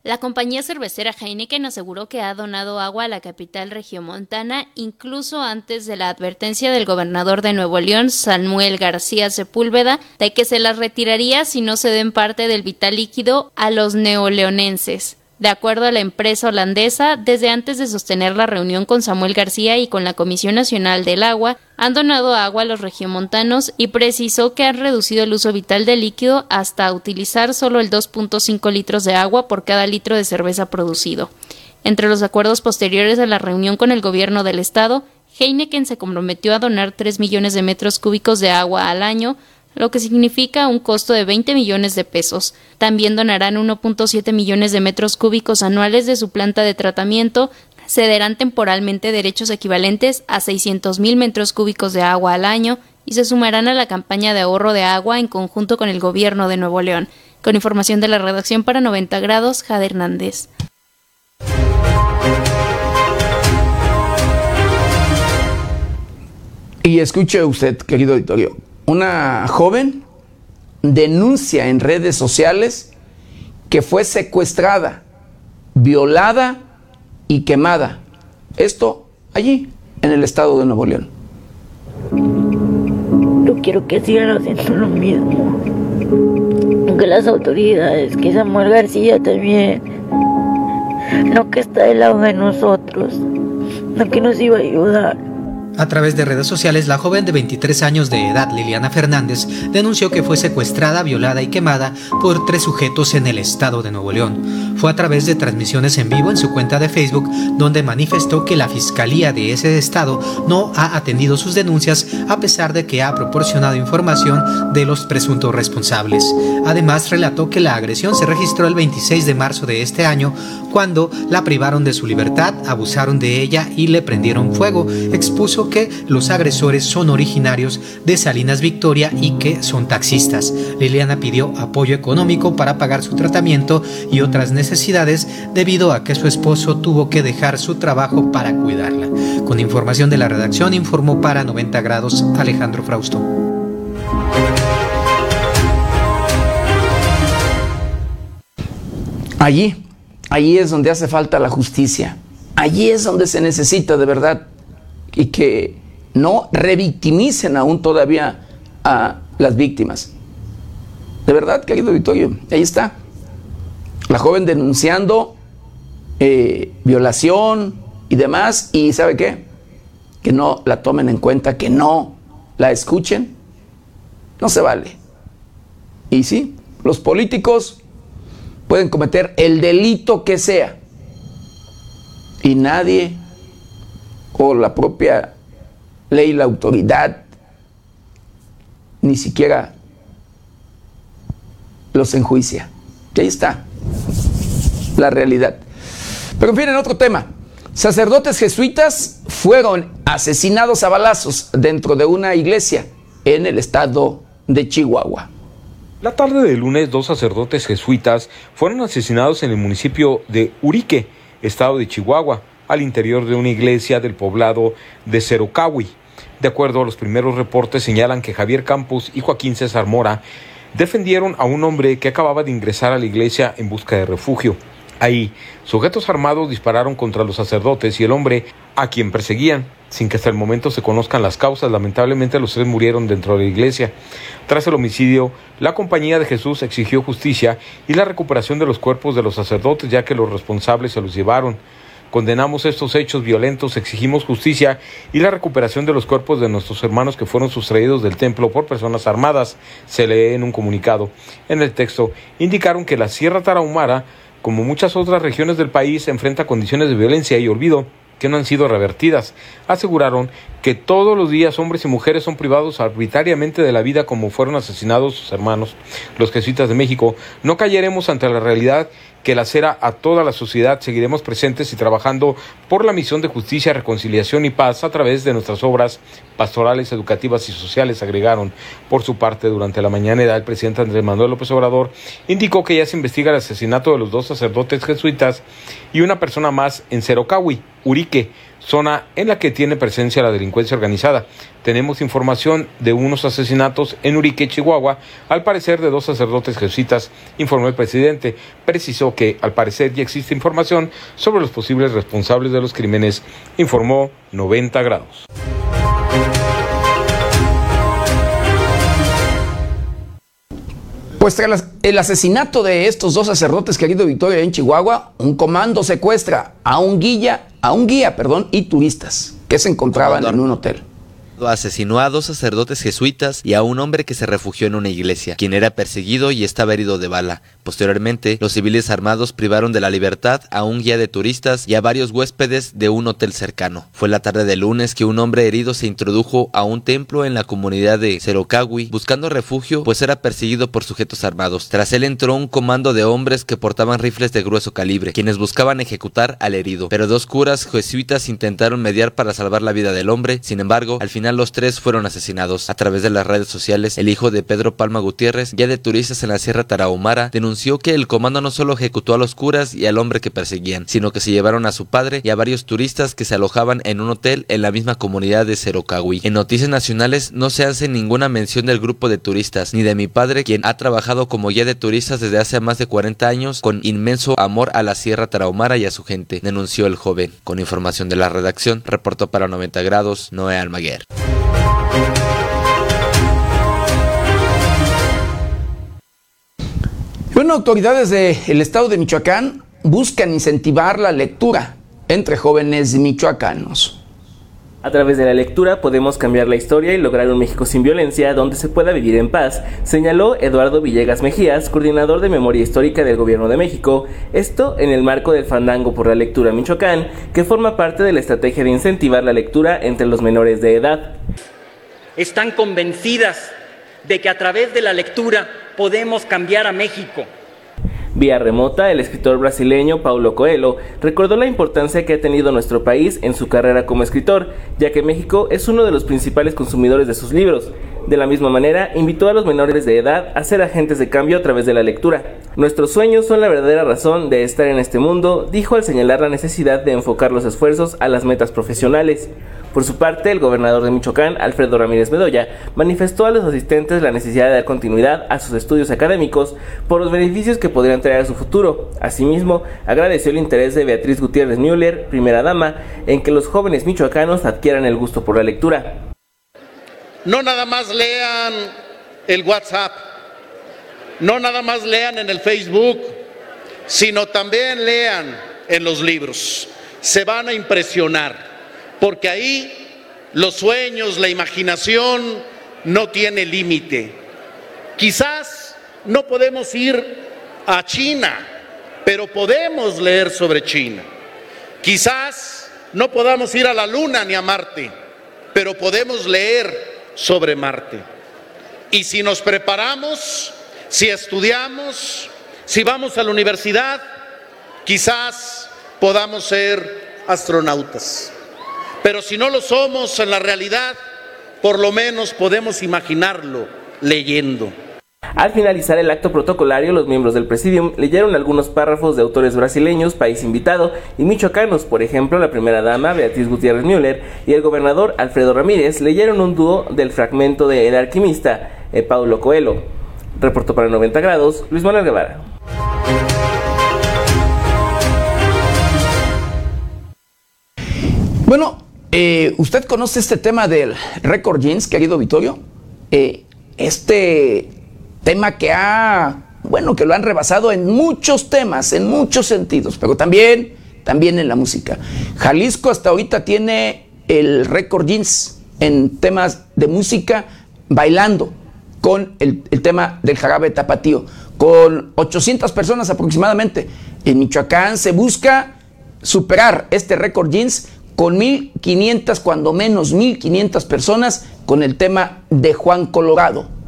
La compañía cervecera Heineken aseguró que ha donado agua a la capital regiomontana incluso antes de la advertencia del gobernador de Nuevo León, Samuel García Sepúlveda, de que se las retiraría si no se den parte del vital líquido a los neoleonenses. De acuerdo a la empresa holandesa, desde antes de sostener la reunión con Samuel García y con la Comisión Nacional del Agua, han donado agua a los regiomontanos y precisó que han reducido el uso vital del líquido hasta utilizar solo el 2.5 litros de agua por cada litro de cerveza producido. Entre los acuerdos posteriores a la reunión con el gobierno del estado, Heineken se comprometió a donar 3 millones de metros cúbicos de agua al año, lo que significa un costo de 20 millones de pesos. También donarán 1.7 millones de metros cúbicos anuales de su planta de tratamiento, cederán temporalmente derechos equivalentes a 600.000 metros cúbicos de agua al año y se sumarán a la campaña de ahorro de agua en conjunto con el gobierno de Nuevo León. Con información de la redacción para 90 grados, Jade Hernández.
Y escuche usted, querido auditorio, una joven denuncia en redes sociales que fue secuestrada, violada y quemada. Esto allí, en el estado de Nuevo León.
Yo quiero que sigan haciendo lo mismo. Que las autoridades, que Samuel García también, no que está del lado de nosotros, no que nos iba a ayudar.
A través de redes sociales, la joven de 23 años de edad, Liliana Fernández, denunció que fue secuestrada, violada y quemada por tres sujetos en el estado de Nuevo León. Fue a través de transmisiones en vivo en su cuenta de Facebook donde manifestó que la fiscalía de ese estado no ha atendido sus denuncias a pesar de que ha proporcionado información de los presuntos responsables. Además, relató que la agresión se registró el 26 de marzo de este año cuando la privaron de su libertad, abusaron de ella y le prendieron fuego. Expuso que los agresores son originarios de Salinas Victoria y que son taxistas. Liliana pidió apoyo económico para pagar su tratamiento y otras necesidades debido a que su esposo tuvo que dejar su trabajo para cuidarla. Con información de la redacción informó para 90 grados Alejandro Frausto.
Allí, allí es donde hace falta la justicia. Allí es donde se necesita de verdad y que no revictimicen aún todavía a las víctimas. De verdad, querido Vittorio, ahí está. La joven denunciando eh, violación y demás, y ¿sabe qué? Que no la tomen en cuenta, que no la escuchen. No se vale. Y sí, los políticos pueden cometer el delito que sea. Y nadie o la propia ley, la autoridad, ni siquiera los enjuicia. Y ahí está la realidad. Pero en fin, en otro tema, sacerdotes jesuitas fueron asesinados a balazos dentro de una iglesia en el estado de Chihuahua.
La tarde del lunes, dos sacerdotes jesuitas fueron asesinados en el municipio de Urique, estado de Chihuahua al interior de una iglesia del poblado de Cerocahui. De acuerdo a los primeros reportes, señalan que Javier Campos y Joaquín César Mora defendieron a un hombre que acababa de ingresar a la iglesia en busca de refugio. Ahí, sujetos armados dispararon contra los sacerdotes y el hombre a quien perseguían. Sin que hasta el momento se conozcan las causas, lamentablemente los tres murieron dentro de la iglesia. Tras el homicidio, la Compañía de Jesús exigió justicia y la recuperación de los cuerpos de los sacerdotes, ya que los responsables se los llevaron. Condenamos estos hechos violentos, exigimos justicia y la recuperación de los cuerpos de nuestros hermanos que fueron sustraídos del templo por personas armadas, se lee en un comunicado. En el texto indicaron que la Sierra Tarahumara, como muchas otras regiones del país, enfrenta condiciones de violencia y olvido que no han sido revertidas. Aseguraron que todos los días hombres y mujeres son privados arbitrariamente de la vida como fueron asesinados sus hermanos. Los jesuitas de México no callaremos ante la realidad que lacera a toda la sociedad. Seguiremos presentes y trabajando por la misión de justicia, reconciliación y paz a través de nuestras obras pastorales, educativas y sociales, agregaron. Por su parte, durante la mañana, el presidente Andrés Manuel López Obrador indicó que ya se investiga el asesinato de los dos sacerdotes jesuitas y una persona más en Cerocahui, Urique, zona en la que tiene presencia la delincuencia organizada. Tenemos información de unos asesinatos en Urique, Chihuahua, al parecer de dos sacerdotes jesuitas, informó el presidente. Precisó que al parecer ya existe información sobre los posibles responsables de los crímenes, informó 90 grados.
Pues tras el asesinato de estos dos sacerdotes, querido Victoria, en Chihuahua, un comando secuestra a un guía, a un guía, perdón, y turistas que se encontraban en un hotel
asesinó a dos sacerdotes jesuitas y a un hombre que se refugió en una iglesia, quien era perseguido y estaba herido de bala. Posteriormente, los civiles armados privaron de la libertad a un guía de turistas y a varios huéspedes de un hotel cercano. Fue la tarde del lunes que un hombre herido se introdujo a un templo en la comunidad de Cerocawi buscando refugio, pues era perseguido por sujetos armados. Tras él entró un comando de hombres que portaban rifles de grueso calibre, quienes buscaban ejecutar al herido. Pero dos curas jesuitas intentaron mediar para salvar la vida del hombre, sin embargo, al final los tres fueron asesinados. A través de las redes sociales, el hijo de Pedro Palma Gutiérrez, ya de turistas en la Sierra Tarahumara, denunció que el comando no solo ejecutó a los curas y al hombre que perseguían, sino que se llevaron a su padre y a varios turistas que se alojaban en un hotel en la misma comunidad de Cerocahui. En noticias nacionales no se hace ninguna mención del grupo de turistas, ni de mi padre, quien ha trabajado como guía de turistas desde hace más de 40 años con inmenso amor a la Sierra Tarahumara y a su gente, denunció el joven. Con información de la redacción, reportó para 90 grados Noé Almaguer.
Bueno, autoridades del estado de Michoacán buscan incentivar la lectura entre jóvenes michoacanos.
A través de la lectura podemos cambiar la historia y lograr un México sin violencia donde se pueda vivir en paz, señaló Eduardo Villegas Mejías, coordinador de Memoria Histórica del Gobierno de México, esto en el marco del Fandango por la Lectura Michoacán, que forma parte de la estrategia de incentivar la lectura entre los menores de edad
están convencidas de que a través de la lectura podemos cambiar a México.
Vía remota, el escritor brasileño Paulo Coelho recordó la importancia que ha tenido nuestro país en su carrera como escritor, ya que México es uno de los principales consumidores de sus libros. De la misma manera, invitó a los menores de edad a ser agentes de cambio a través de la lectura. Nuestros sueños son la verdadera razón de estar en este mundo, dijo al señalar la necesidad de enfocar los esfuerzos a las metas profesionales. Por su parte, el gobernador de Michoacán, Alfredo Ramírez Bedoya, manifestó a los asistentes la necesidad de dar continuidad a sus estudios académicos por los beneficios que podrían traer a su futuro. Asimismo, agradeció el interés de Beatriz Gutiérrez Müller, primera dama, en que los jóvenes michoacanos adquieran el gusto por la lectura.
No nada más lean el WhatsApp, no nada más lean en el Facebook, sino también lean en los libros. Se van a impresionar porque ahí los sueños, la imaginación no tiene límite. Quizás no podemos ir a China, pero podemos leer sobre China. Quizás no podamos ir a la Luna ni a Marte, pero podemos leer sobre Marte. Y si nos preparamos, si estudiamos, si vamos a la universidad, quizás podamos ser astronautas. Pero si no lo somos en la realidad, por lo menos podemos imaginarlo leyendo.
Al finalizar el acto protocolario, los miembros del Presidium leyeron algunos párrafos de autores brasileños, país invitado y michoacanos, por ejemplo, la primera dama Beatriz Gutiérrez Müller y el gobernador Alfredo Ramírez leyeron un dúo del fragmento de El alquimista, eh, Paulo Coelho. Reportó para 90 grados, Luis Manuel Guevara.
Bueno, eh, ¿usted conoce este tema del Record Jeans, querido Vittorio? Eh, este tema que ha, bueno, que lo han rebasado en muchos temas, en muchos sentidos, pero también, también en la música. Jalisco hasta ahorita tiene el Record Jeans en temas de música bailando con el, el tema del jarabe tapatío, con 800 personas aproximadamente. En Michoacán se busca superar este récord jeans con 1.500, cuando menos 1.500 personas, con el tema de Juan Colorado.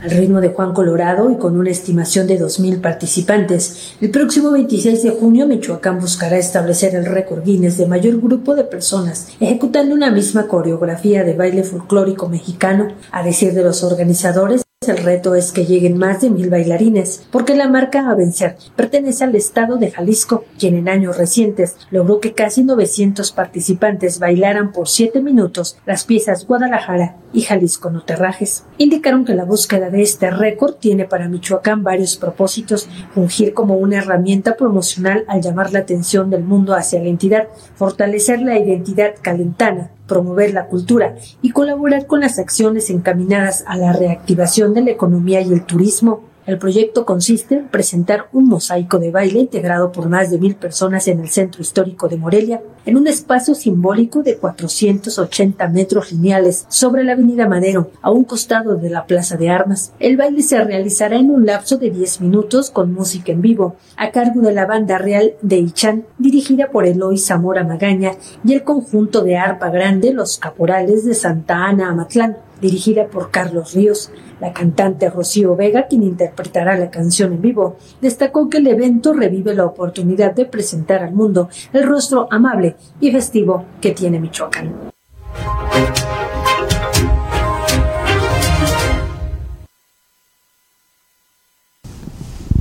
Al ritmo de Juan Colorado y con una estimación de 2.000 participantes, el próximo 26 de junio Michoacán buscará establecer el récord Guinness de mayor grupo de personas ejecutando una misma coreografía de baile folclórico mexicano. A decir de los organizadores, el reto es que lleguen más de mil bailarines, porque la marca a vencer pertenece al estado de Jalisco, quien en años recientes logró que casi 900 participantes bailaran por siete minutos las piezas Guadalajara y Jalisco no terrajes. Indicaron que la búsqueda de este récord tiene para Michoacán varios propósitos, fungir como una herramienta promocional al llamar la atención del mundo hacia la entidad, fortalecer la identidad calentana, promover la cultura y colaborar con las acciones encaminadas a la reactivación de la economía y el turismo. El proyecto consiste en presentar un mosaico de baile integrado por más de mil personas en el centro histórico de Morelia, en un espacio simbólico de 480 metros lineales sobre la avenida Madero, a un costado de la Plaza de Armas. El baile se realizará en un lapso de 10 minutos con música en vivo, a cargo de la banda real de Ichan, dirigida por Eloy Zamora Magaña, y el conjunto de arpa grande Los Caporales de Santa Ana Amatlán dirigida por Carlos Ríos. La cantante Rocío Vega, quien interpretará la canción en vivo, destacó que el evento revive la oportunidad de presentar al mundo el rostro amable y festivo que tiene Michoacán.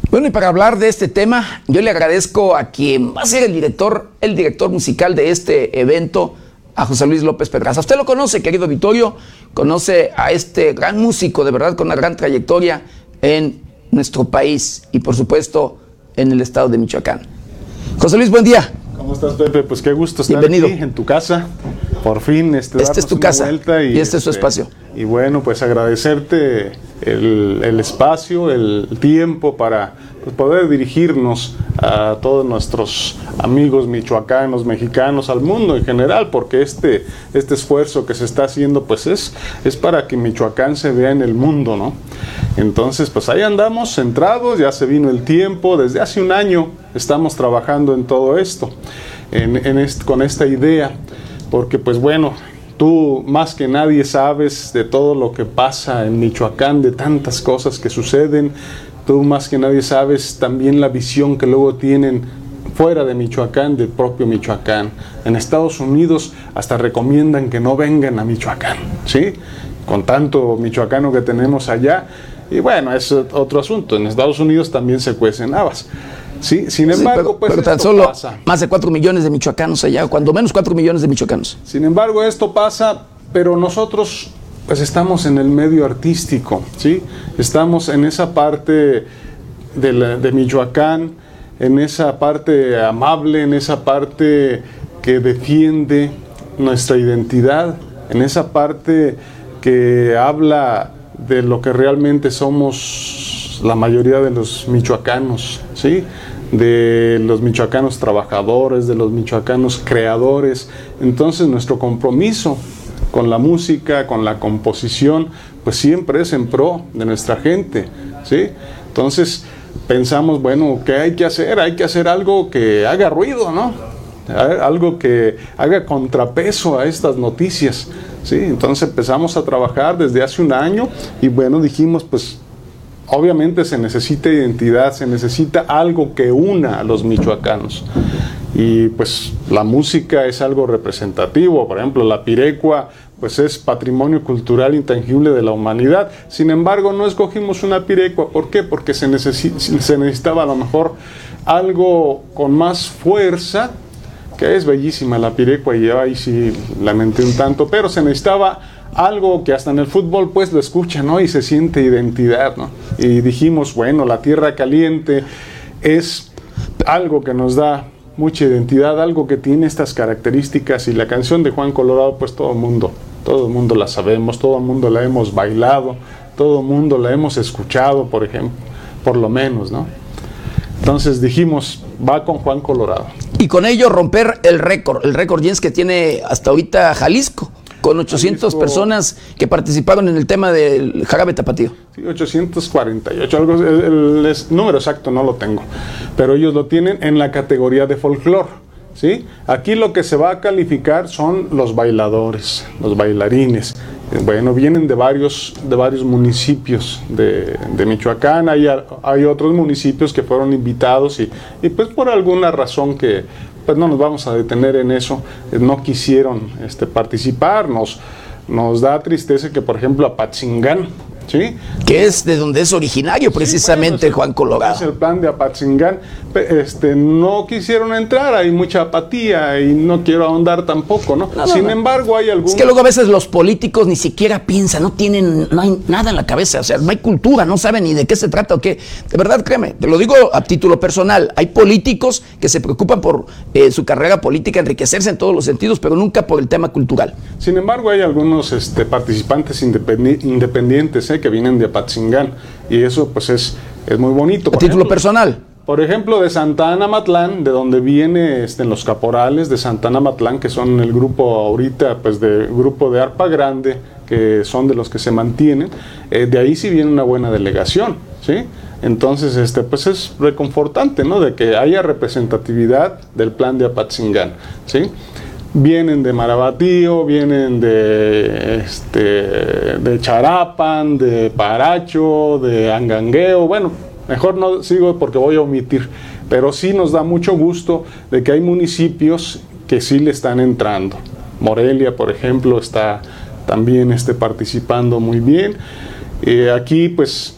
Bueno, y para hablar de este tema, yo le agradezco a quien va a ser el director, el director musical de este evento, a José Luis López Pedraza. Usted lo conoce, querido Vittorio, conoce a este gran músico, de verdad, con una gran trayectoria en nuestro país y, por supuesto, en el estado de Michoacán. José Luis, buen día.
¿Cómo estás, Pepe? Pues qué gusto estar
Bienvenido.
aquí en tu casa. Por fin, este,
Esta es tu casa y este es su espacio.
Y bueno, pues agradecerte el, el espacio, el tiempo para poder dirigirnos a todos nuestros amigos michoacanos, mexicanos, al mundo en general, porque este, este esfuerzo que se está haciendo, pues es, es para que Michoacán se vea en el mundo, ¿no? Entonces, pues ahí andamos centrados, ya se vino el tiempo, desde hace un año estamos trabajando en todo esto, en, con esta idea, porque pues bueno, tú más que nadie sabes de todo lo que pasa en Michoacán, de tantas cosas que suceden, tú más que nadie sabes también la visión que luego tienen fuera de Michoacán, del propio Michoacán. En Estados Unidos hasta recomiendan que no vengan a Michoacán, ¿sí? Con tanto michoacano que tenemos allá. Y bueno, es otro asunto. En Estados Unidos también se cuecen habas. ¿sí? Sin
Sí,
embargo,
pero,
pues
pero tan solo
pasa.
más de 4 millones de michoacanos allá, cuando menos 4 millones de michoacanos.
Sin embargo, esto pasa, pero nosotros pues estamos en el medio artístico, ¿sí? Estamos en esa parte de, la- de Michoacán, en esa parte amable, en esa parte que defiende nuestra identidad, en esa parte que habla de lo que realmente somos la mayoría de los michoacanos, ¿sí? de los michoacanos trabajadores, de los michoacanos creadores. Entonces nuestro compromiso con la música, con la composición, pues siempre es en pro de nuestra gente, ¿sí? Entonces pensamos, bueno, ¿qué hay que hacer? Hay que hacer algo que haga ruido, ¿no? Algo que haga contrapeso a estas noticias, ¿sí? Entonces empezamos a trabajar desde hace un año y bueno, dijimos, pues obviamente se necesita identidad, se necesita algo que una a los michoacanos. Y pues la música es algo representativo, por ejemplo, la pirecua pues es patrimonio cultural intangible de la humanidad. Sin embargo, no escogimos una pirecua, ¿por qué? Porque se, necesi- se necesitaba a lo mejor algo con más fuerza, que es bellísima la pirecua y ahí sí lamenté un tanto, pero se necesitaba algo que hasta en el fútbol pues lo escucha, ¿no? Y se siente identidad, ¿no? Y dijimos, bueno, la tierra caliente es algo que nos da mucha identidad, algo que tiene estas características y la canción de Juan Colorado pues todo el mundo, todo el mundo la sabemos, todo el mundo la hemos bailado, todo el mundo la hemos escuchado, por ejemplo, por lo menos, ¿no? Entonces dijimos, va con Juan Colorado.
Y con ello romper el récord, el récord Jens que tiene hasta ahorita Jalisco, con 800 personas que participaron en el tema del jarabe tapatío.
Sí, 848, algo, el, el número exacto no lo tengo, pero ellos lo tienen en la categoría de folclore. ¿sí? Aquí lo que se va a calificar son los bailadores, los bailarines. Bueno, vienen de varios, de varios municipios de, de Michoacán, hay, hay, otros municipios que fueron invitados y, y, pues por alguna razón que pues no nos vamos a detener en eso, no quisieron este, participar, nos, nos da tristeza que por ejemplo a Patzingán, ¿Sí?
Que es de donde es originario precisamente sí, bueno, Juan Colorado.
Es el plan de Apatzingán. Este, no quisieron entrar, hay mucha apatía y no quiero ahondar tampoco, ¿no? no Sin no, embargo, hay algunos...
Es que luego a veces los políticos ni siquiera piensan, no tienen, no hay nada en la cabeza, o sea, no hay cultura, no saben ni de qué se trata o qué. De verdad, créeme, te lo digo a título personal, hay políticos que se preocupan por eh, su carrera política, enriquecerse en todos los sentidos, pero nunca por el tema cultural.
Sin embargo, hay algunos este, participantes independi independientes, ¿eh? Que vienen de Apatzingán y eso pues es, es muy bonito.
A título personal.
Por ejemplo, de Santana Matlán, de donde viene este, los caporales de Santana Matlán, que son el grupo ahorita, pues de grupo de arpa grande, que son de los que se mantienen, eh, de ahí sí viene una buena delegación, ¿sí? Entonces, este, pues es reconfortante, ¿no? De que haya representatividad del plan de Apatzingán, ¿sí? Vienen de Marabatío, vienen de, este, de Charapan, de Paracho, de Angangueo, bueno, mejor no sigo porque voy a omitir, pero sí nos da mucho gusto de que hay municipios que sí le están entrando. Morelia, por ejemplo, está también este, participando muy bien. Eh, aquí, pues,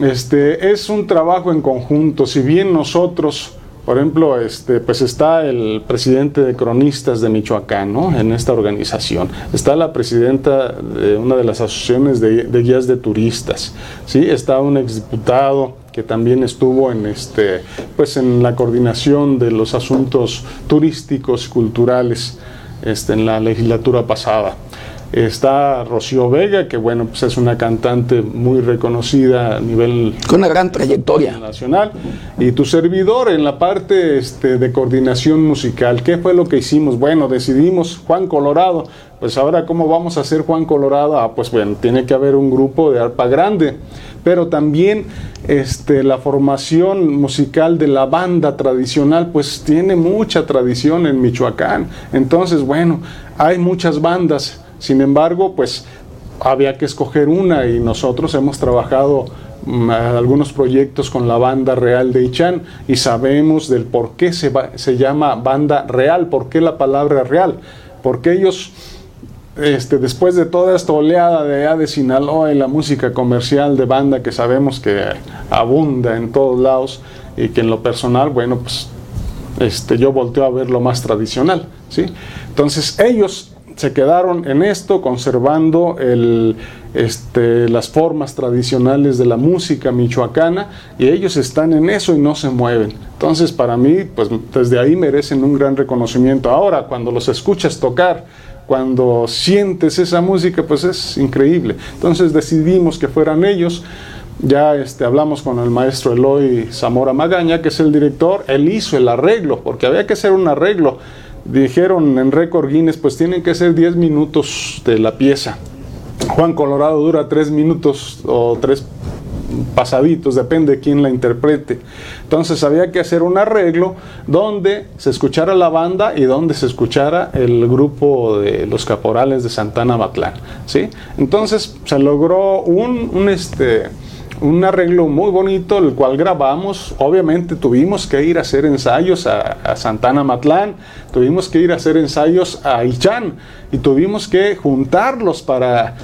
este, es un trabajo en conjunto, si bien nosotros por ejemplo, este, pues está el presidente de cronistas de Michoacán, ¿no? En esta organización. Está la presidenta de una de las asociaciones de, guías de turistas, ¿sí? Está un exdiputado que también estuvo en este, pues en la coordinación de los asuntos turísticos y culturales este, en la legislatura pasada. Está Rocío Vega, que bueno, pues es una cantante muy reconocida a nivel...
Con una gran trayectoria.
Nacional. Y tu servidor en la parte este, de coordinación musical. ¿Qué fue lo que hicimos? Bueno, decidimos Juan Colorado. Pues ahora, ¿cómo vamos a hacer Juan Colorado? Ah, pues bueno, tiene que haber un grupo de arpa grande. Pero también este, la formación musical de la banda tradicional, pues tiene mucha tradición en Michoacán. Entonces, bueno, hay muchas bandas sin embargo, pues había que escoger una y nosotros hemos trabajado mm, algunos proyectos con la banda real de Ichan y sabemos del por qué se, va, se llama banda real, por qué la palabra real, porque ellos este, después de toda esta oleada de allá de Sinaloa y la música comercial de banda que sabemos que abunda en todos lados y que en lo personal, bueno, pues este, yo volteo a ver lo más tradicional, ¿sí? Entonces ellos se quedaron en esto, conservando el, este, las formas tradicionales de la música michoacana y ellos están en eso y no se mueven. Entonces, para mí, pues desde ahí merecen un gran reconocimiento. Ahora, cuando los escuchas tocar, cuando sientes esa música, pues es increíble. Entonces decidimos que fueran ellos. Ya este, hablamos con el maestro Eloy Zamora Magaña, que es el director. Él hizo el arreglo, porque había que hacer un arreglo dijeron en récord Guinness, pues tienen que ser 10 minutos de la pieza. Juan Colorado dura 3 minutos o 3 pasaditos, depende de quién la interprete. Entonces había que hacer un arreglo donde se escuchara la banda y donde se escuchara el grupo de los caporales de Santana Batlán. ¿sí? Entonces se logró un, un este, un arreglo muy bonito, el cual grabamos. Obviamente tuvimos que ir a hacer ensayos a, Santana Matlán, tuvimos que ir a hacer ensayos a Ichán y tuvimos que juntarlos para,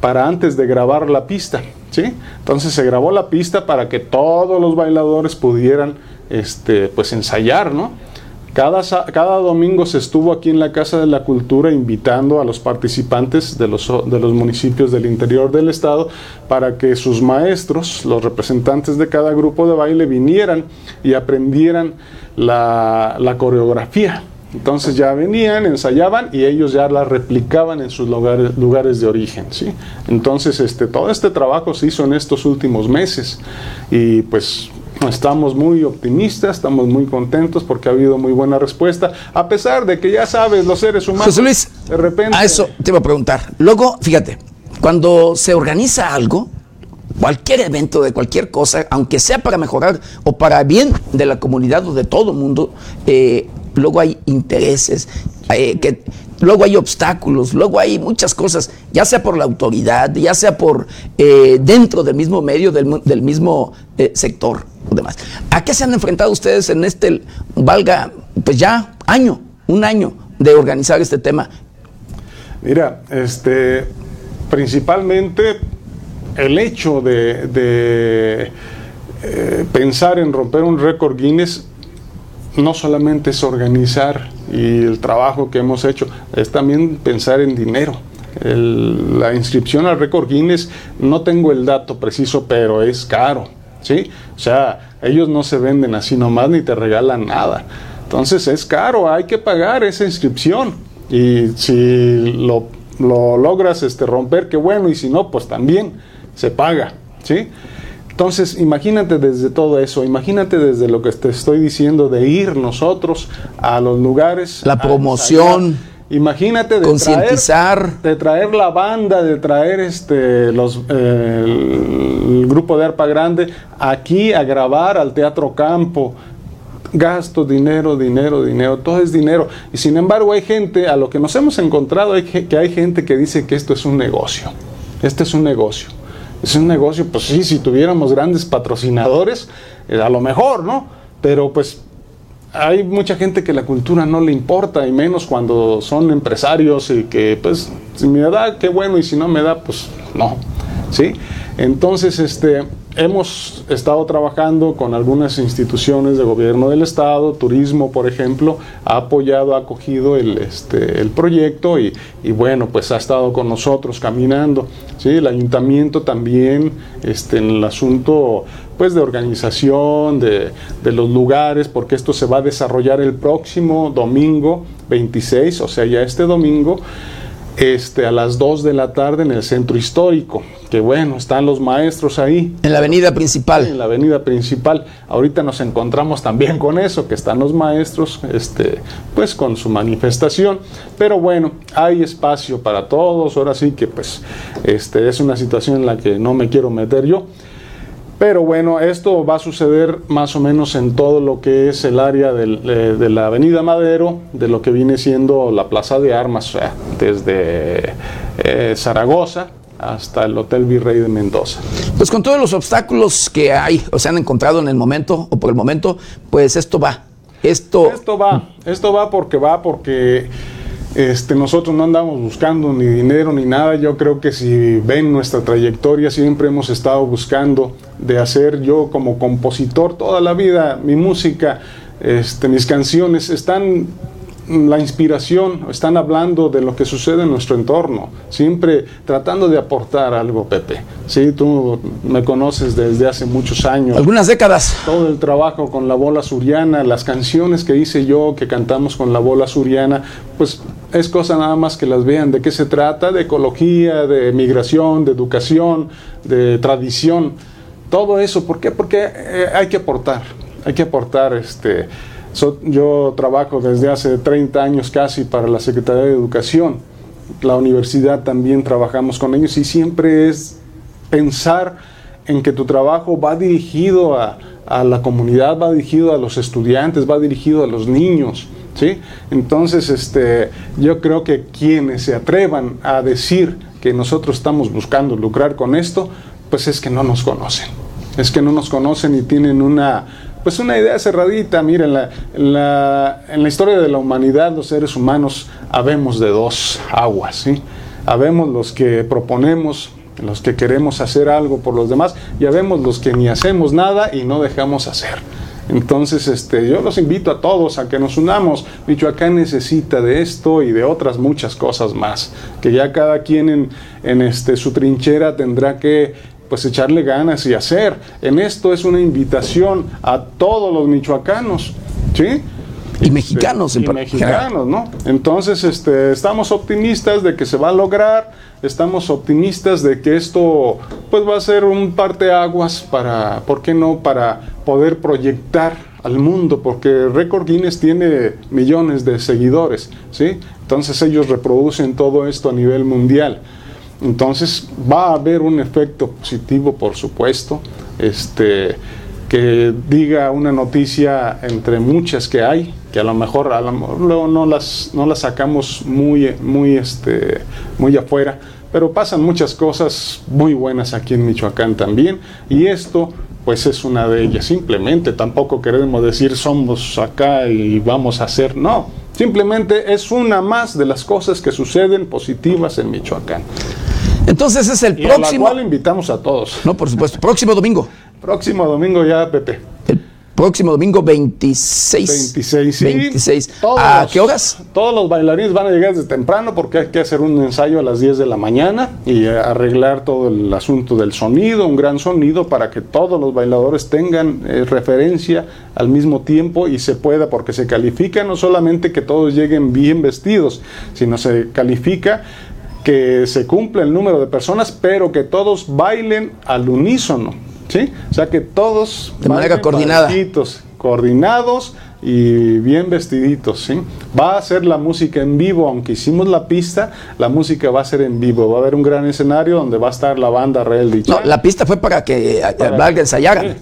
para antes de grabar la pista. ¿sí? Entonces se grabó la pista para que todos los bailadores pudieran este, pues ensayar, ¿no? Cada, cada, domingo se estuvo aquí en la Casa de la Cultura invitando a los participantes de los, de los, municipios del interior del estado para que sus maestros, los representantes de cada grupo de baile, vinieran y aprendieran la, la coreografía. Entonces ya venían, ensayaban y ellos ya la replicaban en sus lugares, lugares de origen. ¿sí? Entonces este, todo este trabajo se hizo en estos últimos meses y pues estamos muy optimistas, estamos muy contentos porque ha habido muy buena respuesta, a pesar de que ya sabes, los seres humanos...
José Luis, de repente... A eso te iba a preguntar. Luego, fíjate, cuando se organiza algo, cualquier evento de cualquier cosa, aunque sea para mejorar o para bien de la comunidad o de todo el mundo, eh, luego hay intereses, eh, que, luego hay obstáculos, luego hay muchas cosas, ya sea por la autoridad, ya sea por eh, dentro del mismo medio, del, mismo eh, sector o demás. ¿A qué se han enfrentado ustedes en este, valga, pues ya año, un año de organizar este tema?
Mira, este, principalmente el hecho de, pensar en romper un récord Guinness no solamente es organizar y el trabajo que hemos hecho, es también pensar en dinero. la inscripción al récord Guinness, no tengo el dato preciso, pero es caro, ¿sí? O sea, ellos no se venden así nomás ni te regalan nada. Entonces es caro, hay que pagar esa inscripción. Y si lo, lo logras este, romper, qué bueno, y si no, pues también se paga, ¿sí? Entonces, imagínate desde todo eso, imagínate desde lo que te estoy diciendo de ir nosotros a los lugares.
La promoción.
Imagínate de
concientizar,
traer, de traer la banda, de traer este los eh, el, grupo de arpa grande aquí a grabar al Teatro Campo. Gasto, dinero, dinero, dinero, todo es dinero. Y sin embargo hay gente, a lo que nos hemos encontrado, hay, que hay gente que dice que esto es un negocio. Este es un negocio es un negocio, pues sí, si tuviéramos grandes patrocinadores, eh, a lo mejor, ¿no? Pero pues hay mucha gente que la cultura no le importa, y menos cuando son empresarios y que, pues, si me da, qué bueno, y si no me da, pues no, ¿sí? Entonces, este, hemos estado trabajando con algunas instituciones de gobierno del Estado, Turismo, por ejemplo, ha apoyado, ha acogido el, este, el proyecto y, y, bueno, pues ha estado con nosotros caminando. ¿sí? El ayuntamiento también este, en el asunto pues, de organización, de, de los lugares, porque esto se va a desarrollar el próximo domingo 26, o sea, ya este domingo este, a las 2 de la tarde en el centro histórico, que bueno, están los maestros ahí.
En la avenida principal.
En la avenida principal. Ahorita nos encontramos también con eso, que están los maestros, este, pues con su manifestación. Pero bueno, hay espacio para todos, ahora sí que pues este, es una situación en la que no me quiero meter yo. Pero bueno, esto va a suceder más o menos en todo lo que es el área eh, de la Avenida Madero, de lo que viene siendo la Plaza de Armas, desde eh, Zaragoza hasta el Hotel Virrey de Mendoza.
Pues con todos los obstáculos que hay o se han encontrado en el momento o por el momento, pues esto va. Esto,
esto va, esto va porque va porque este, nosotros no andamos buscando ni dinero ni nada. Yo creo que si ven nuestra trayectoria, siempre hemos estado buscando de hacer yo como compositor toda la vida. Mi música, este, mis canciones están la inspiración, están hablando de lo que sucede en nuestro entorno, siempre tratando de aportar algo, Pepe. Sí, tú me conoces desde hace muchos años.
Algunas décadas.
Todo el trabajo con la bola suriana, las canciones que hice yo, que cantamos con la bola suriana, pues es cosa nada más que las vean de qué se trata, de ecología, de migración, de educación, de tradición, todo eso. ¿Por qué? Porque eh, hay que aportar, hay que aportar este yo trabajo desde hace 30 años casi para la Secretaría de Educación. La universidad también trabajamos con ellos y siempre es pensar en que tu trabajo va dirigido a, la comunidad, va dirigido a los estudiantes, va dirigido a los niños. ¿sí? Entonces, este, yo creo que quienes se atrevan a decir que nosotros estamos buscando lucrar con esto, pues es que no nos conocen. Es que no nos conocen y tienen una pues una idea cerradita. Miren, en la, en la historia de la humanidad, los seres humanos habemos de dos aguas, ¿sí? Habemos los que proponemos, los que queremos hacer algo por los demás, y habemos los que ni hacemos nada y no dejamos hacer. Entonces, este, yo los invito a todos a que nos unamos. Michoacán necesita de esto y de otras muchas cosas más, que ya cada quien en, en este, su trinchera tendrá que pues echarle ganas y hacer. En esto es una invitación a todos los michoacanos, ¿sí?
Y mexicanos,
en y mexicanos, ¿no? Entonces, este, estamos optimistas de que se va a lograr, estamos optimistas de que esto, pues, va a ser un parteaguas para, ¿por qué no?, para poder proyectar al mundo, porque Record Guinness tiene millones de seguidores, ¿sí? Entonces ellos reproducen todo esto a nivel mundial. Entonces va a haber un efecto positivo, por supuesto, este, que diga una noticia entre muchas que hay, que a lo mejor, a lo mejor no, las, no las sacamos muy, muy, este, muy afuera, pero pasan muchas cosas muy buenas aquí en Michoacán también, y esto pues es una de ellas. Simplemente tampoco queremos decir somos acá y vamos a hacer, no, simplemente es una más de las cosas que suceden positivas en Michoacán.
Entonces es el próximo.
A la cual invitamos a todos.
No, por supuesto. Próximo domingo.
Próximo domingo ya, Pepe.
El próximo domingo 26.
26, sí.
26. ¿A qué horas?
Todos los bailarines van a llegar desde temprano porque hay que hacer un ensayo a las 10 de la mañana y arreglar todo el asunto del sonido, un gran sonido para que todos los bailadores tengan eh, referencia al mismo tiempo y se pueda, porque se califica no solamente que todos lleguen bien vestidos, sino se califica que se cumpla el número de personas, pero que todos bailen al unísono, ¿sí? O sea, que todos
de manera coordinada,
coordinados y bien vestiditos, ¿sí? Va a ser la música en vivo, aunque hicimos la pista, la música va a ser en vivo, va a haber un gran escenario donde va a estar la banda Real
No, la pista fue para que eh, valga ensayaran.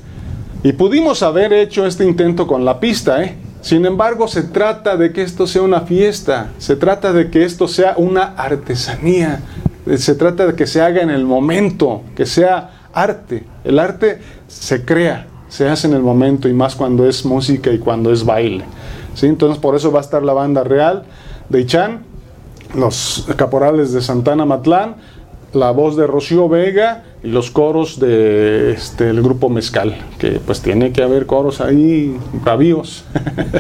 Y pudimos haber hecho este intento con la pista, ¿eh? Sin embargo, se trata de que esto sea una fiesta, se trata de que esto sea una artesanía, eh, se trata de que se haga en el momento, que sea arte. El arte se crea, se hace en el momento y más cuando es música y cuando es baile. Entonces por eso va a estar la banda real de Ichan, los caporales de Santana Matlán, la voz de Rocío Vega los coros de este, el grupo Mezcal, que pues tiene que haber coros ahí bravíos.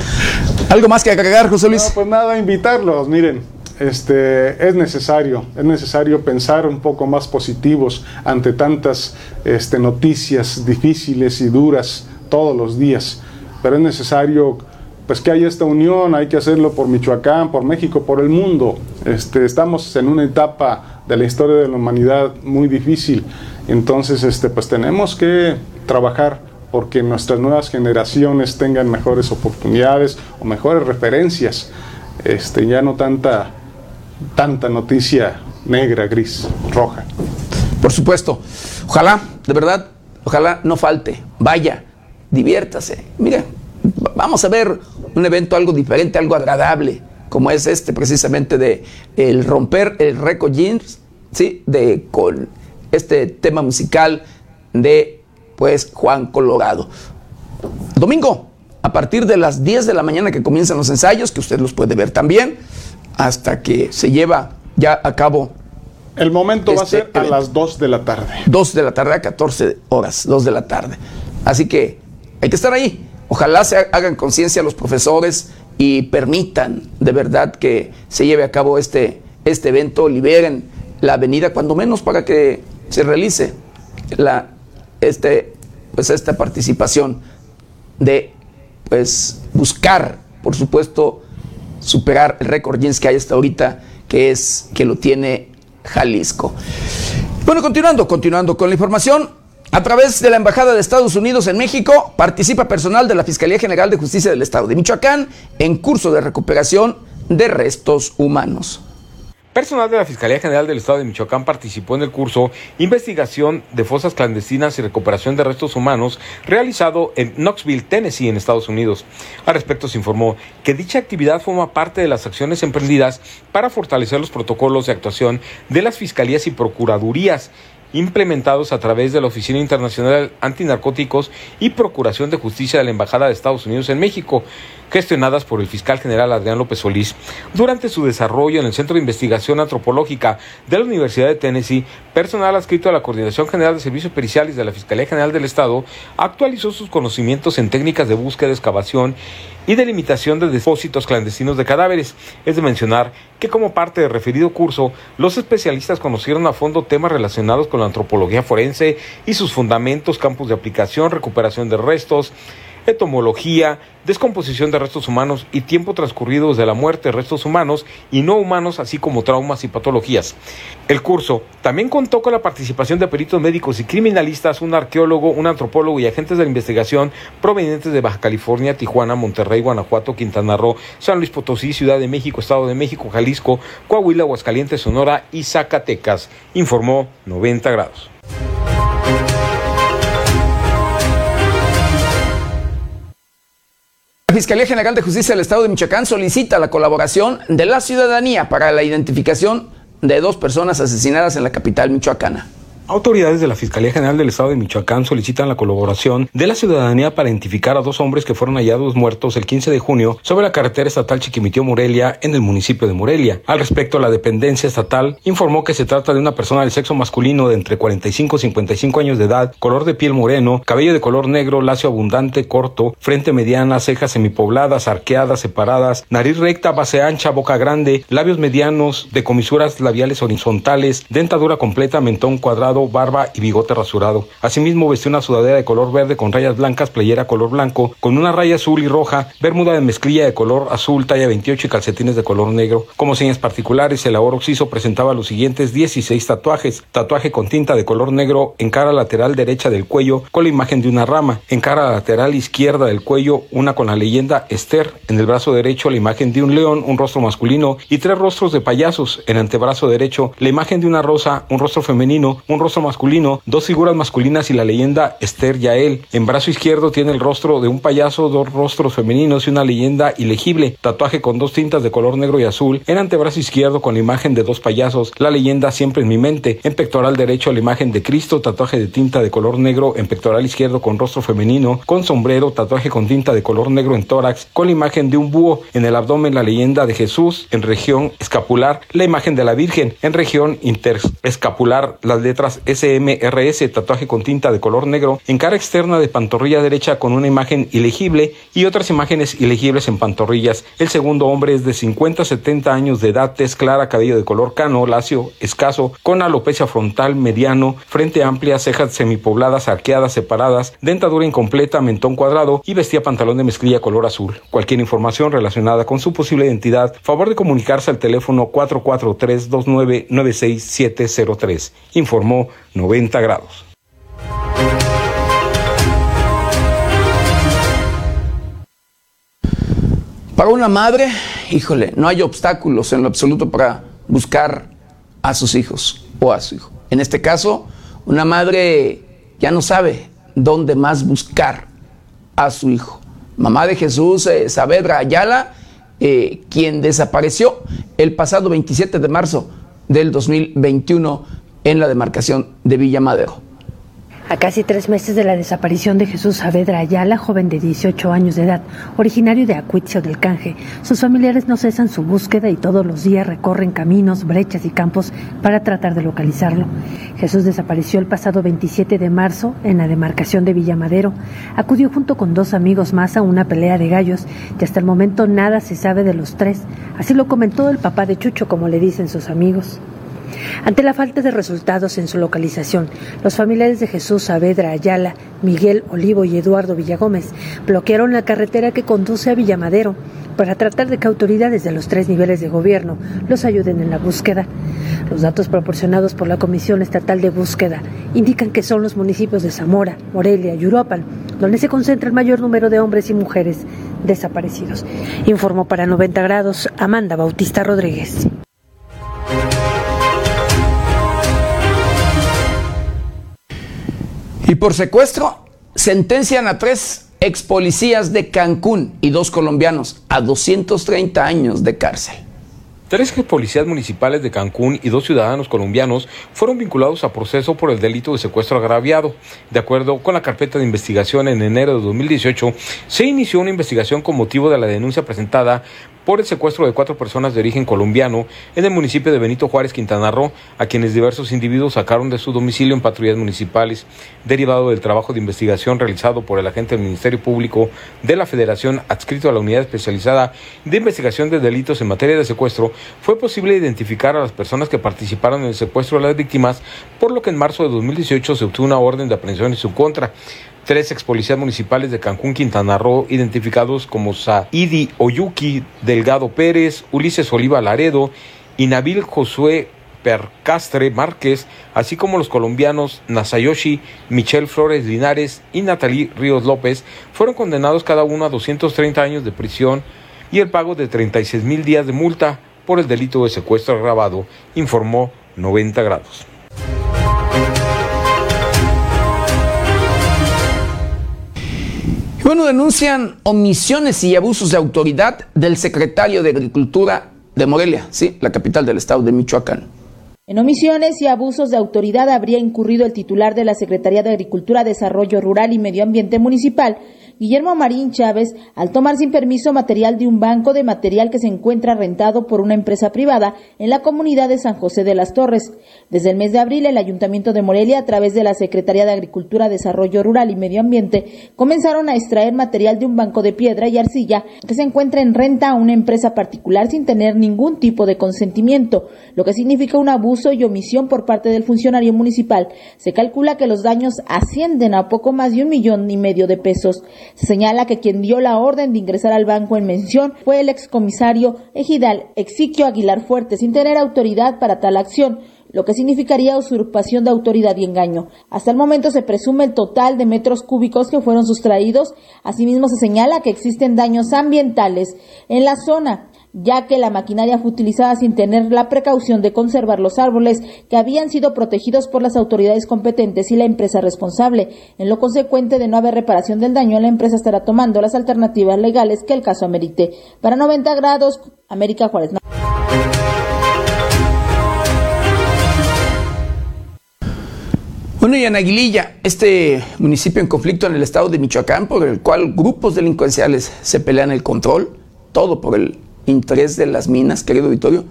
¿Algo más que agregar, José Luis?
No, pues nada, invitarlos, miren, este, es necesario, es necesario pensar un poco más positivos ante tantas este, noticias difíciles y duras todos los días, pero es necesario pues que haya esta unión, hay que hacerlo por Michoacán, por México, por el mundo. Este, estamos en una etapa de la historia de la humanidad muy difícil, entonces este, pues tenemos que trabajar porque nuestras nuevas generaciones tengan mejores oportunidades o mejores referencias, este, ya no tanta, tanta noticia negra, gris, roja.
Por supuesto, ojalá, de verdad, ojalá no falte, vaya, diviértase, mire, vamos a ver un evento algo diferente, algo agradable, como es este precisamente de el romper el récord jeans, ¿sí? De con este tema musical de pues Juan Colorado. Domingo, a partir de las 10 de la mañana que comienzan los ensayos, que usted los puede ver también, hasta que se lleva ya a cabo.
El momento va a este ser a las 2 de la tarde.
2 de la tarde a 14 horas, 2 de la tarde. Así que hay que estar ahí. Ojalá se hagan conciencia los profesores y permitan de verdad que se lleve a cabo este, este evento, liberen la avenida, cuando menos para que se realice la, este, pues esta participación de pues, buscar, por supuesto, superar el récord Jeans que hay hasta ahorita, que es que lo tiene Jalisco. Bueno, continuando, continuando con la información, a través de la Embajada de Estados Unidos en México, participa personal de la Fiscalía General de Justicia del Estado de Michoacán en curso de recuperación de restos humanos.
Personal de la Fiscalía General del Estado de Michoacán participó en el curso Investigación de Fosas Clandestinas y Recuperación de Restos Humanos realizado en Knoxville, Tennessee, en Estados Unidos. Al respecto se informó que dicha actividad forma parte de las acciones emprendidas para fortalecer los protocolos de actuación de las fiscalías y procuradurías implementados a través de la Oficina Internacional Antinarcóticos y Procuración de Justicia de la Embajada de Estados Unidos en México.
Gestionadas por el fiscal general Adrián López Solís. Durante su desarrollo en el Centro de Investigación Antropológica de la Universidad de Tennessee, personal adscrito a la Coordinación General de Servicios Periciales de la Fiscalía General del Estado actualizó sus conocimientos en técnicas de búsqueda, excavación y delimitación de depósitos clandestinos de cadáveres. Es de mencionar que como parte del referido curso, los especialistas conocieron a fondo temas relacionados con la antropología forense y sus fundamentos, campos de aplicación, recuperación de restos, etomología, descomposición de restos humanos y tiempo transcurrido desde la muerte de restos humanos y no humanos, así como traumas y patologías. El curso también contó con la participación de peritos médicos y criminalistas, un arqueólogo, un antropólogo y agentes de la investigación provenientes de Baja California, Tijuana, Monterrey, Guanajuato, Quintana Roo, San Luis Potosí, Ciudad de México, Estado de México, Jalisco, Coahuila, Aguascalientes, Sonora y Zacatecas, informó 90 grados.
La Fiscalía General de Justicia del Estado de Michoacán solicita la colaboración de la ciudadanía para la identificación de dos personas asesinadas en la capital michoacana.
Autoridades de la Fiscalía General del Estado de Michoacán solicitan la colaboración de la ciudadanía para identificar a dos hombres que fueron hallados muertos el 15 de junio sobre la carretera estatal Chiquimitió-Morelia en el municipio de Morelia. Al respecto, la dependencia estatal informó que se trata de una persona del sexo masculino de entre 45 y 55 años de edad, color de piel moreno, cabello de color negro, lacio abundante, corto, frente mediana, cejas semipobladas, arqueadas, separadas, nariz recta, base ancha, boca grande, labios medianos, de comisuras labiales horizontales, dentadura completa, mentón cuadrado, barba y bigote rasurado. Asimismo vestió una sudadera de color verde con rayas blancas, playera color blanco, con una raya azul y roja, bermuda de mezclilla de color azul, talla 28 y calcetines de color negro. Como señas particulares, el labor oxiso presentaba los siguientes 16 tatuajes. Tatuaje con tinta de color negro en cara lateral derecha del cuello con la imagen de una rama. En cara lateral izquierda del cuello una con la leyenda Esther. En el brazo derecho la imagen de un león, un rostro masculino y tres rostros de payasos. En antebrazo derecho la imagen de una rosa, un rostro femenino, un rostro masculino, dos figuras masculinas y la leyenda Esther Yael. En brazo izquierdo tiene el rostro de un payaso, dos rostros femeninos y una leyenda ilegible. Tatuaje con dos tintas de color negro y azul. En antebrazo izquierdo con la imagen de dos payasos, la leyenda siempre en mi mente. En pectoral derecho la imagen de Cristo, tatuaje de tinta de color negro. En pectoral izquierdo con rostro femenino, con sombrero, tatuaje con tinta de color negro en tórax, con la imagen de un búho. En el abdomen la leyenda de Jesús. En región escapular la imagen de la Virgen. En región interescapular las letras SMRS, tatuaje con tinta de color negro, en cara externa de pantorrilla derecha con una imagen ilegible y otras imágenes ilegibles en pantorrillas. El segundo hombre es de 50 a 70 años de edad, tez clara, cabello de color cano, lacio, escaso, con alopecia frontal mediano, frente amplia, cejas semipobladas, arqueadas, separadas, dentadura incompleta, mentón cuadrado y vestía pantalón de mezclilla color azul. Cualquier información relacionada con su posible identidad, favor de comunicarse al teléfono 443 29 96703. Informó 90 grados.
Para una madre, híjole, no hay obstáculos en lo absoluto para buscar a sus hijos o a su hijo. En este caso, una madre ya no sabe dónde más buscar a su hijo. Mamá de Jesús, eh, Saavedra Ayala, eh, quien desapareció el pasado 27 de marzo del 2021 en la demarcación de Villa Madero.
A casi tres meses de la desaparición de Jesús Saavedra Ayala, joven de 18 años de edad, originario de Acuitzio del Canje, sus familiares no cesan su búsqueda y todos los días recorren caminos, brechas y campos para tratar de localizarlo. Jesús desapareció el pasado 27 de marzo en la demarcación de Villamadero. Acudió junto con dos amigos más a una pelea de gallos y hasta el momento nada se sabe de los tres. Así lo comentó el papá de Chucho, como le dicen sus amigos. Ante la falta de resultados en su localización, los familiares de Jesús Saavedra Ayala, Miguel Olivo y Eduardo Villagómez bloquearon la carretera que conduce a Villamadero para tratar de que autoridades de los tres niveles de gobierno los ayuden en la búsqueda. Los datos proporcionados por la Comisión Estatal de Búsqueda indican que son los municipios de Zamora, Morelia y Uruapan donde se concentra el mayor número de hombres y mujeres desaparecidos. Informó para 90 grados Amanda Bautista Rodríguez.
Y por secuestro, sentencian a tres ex policías de Cancún y dos colombianos a 230 años de cárcel.
Tres policías municipales de Cancún y dos ciudadanos colombianos fueron vinculados a proceso por el delito de secuestro agraviado. De acuerdo con la carpeta de investigación en enero de 2018, se inició una investigación con motivo de la denuncia presentada por el secuestro de cuatro personas de origen colombiano en el municipio de Benito Juárez, Quintana Roo, a quienes diversos individuos sacaron de su domicilio en patrullas municipales, derivado del trabajo de investigación realizado por el agente del Ministerio Público de la Federación adscrito a la Unidad Especializada de Investigación de Delitos en materia de secuestro, fue posible identificar a las personas que participaron en el secuestro de las víctimas, por lo que en marzo de 2018 se obtuvo una orden de aprehensión en su contra tres ex policías municipales de Cancún, Quintana Roo, identificados como Saidi Oyuki Delgado Pérez, Ulises Oliva Laredo y Nabil Josué Percastre Márquez, así como los colombianos Nasayoshi, Michelle Flores Linares y Natalie Ríos López, fueron condenados cada uno a 230 años de prisión y el pago de 36 mil días de multa por el delito de secuestro agravado, informó 90 grados.
Bueno, denuncian omisiones y abusos de autoridad del secretario de Agricultura de Morelia, sí, la capital del estado de Michoacán.
En omisiones y abusos de autoridad habría incurrido el titular de la Secretaría de Agricultura, Desarrollo Rural y Medio Ambiente Municipal, Guillermo Marín Chávez al tomar sin permiso material de un banco de material que se encuentra rentado por una empresa privada en la comunidad de San José de las Torres. Desde el mes de abril, el Ayuntamiento de Morelia, a través de la Secretaría de Agricultura, Desarrollo Rural y Medio Ambiente, comenzaron a extraer material de un banco de piedra y arcilla que se encuentra en renta a una empresa particular sin tener ningún tipo de consentimiento, lo que significa un abuso y omisión por parte del funcionario municipal. Se calcula que los daños ascienden a poco más de un millón y medio de pesos. Se señala que quien dio la orden de ingresar al banco en mención fue el excomisario ejidal Exiquio Aguilar Fuerte, sin tener autoridad para tal acción lo que significaría usurpación de autoridad y engaño. Hasta el momento se presume el total de metros cúbicos que fueron sustraídos. Asimismo, se señala que existen daños ambientales en la zona ya que la maquinaria fue utilizada sin tener la precaución de conservar los árboles que habían sido protegidos por las autoridades competentes y la empresa responsable. En lo consecuente de no haber reparación del daño, la empresa estará tomando las alternativas legales que el caso amerite. Para 90 grados, América Juárez.
Bueno, y en Aguililla, este municipio en conflicto en el estado de Michoacán, por el cual grupos delincuenciales se pelean el control, todo por el interés de las minas, querido auditorio,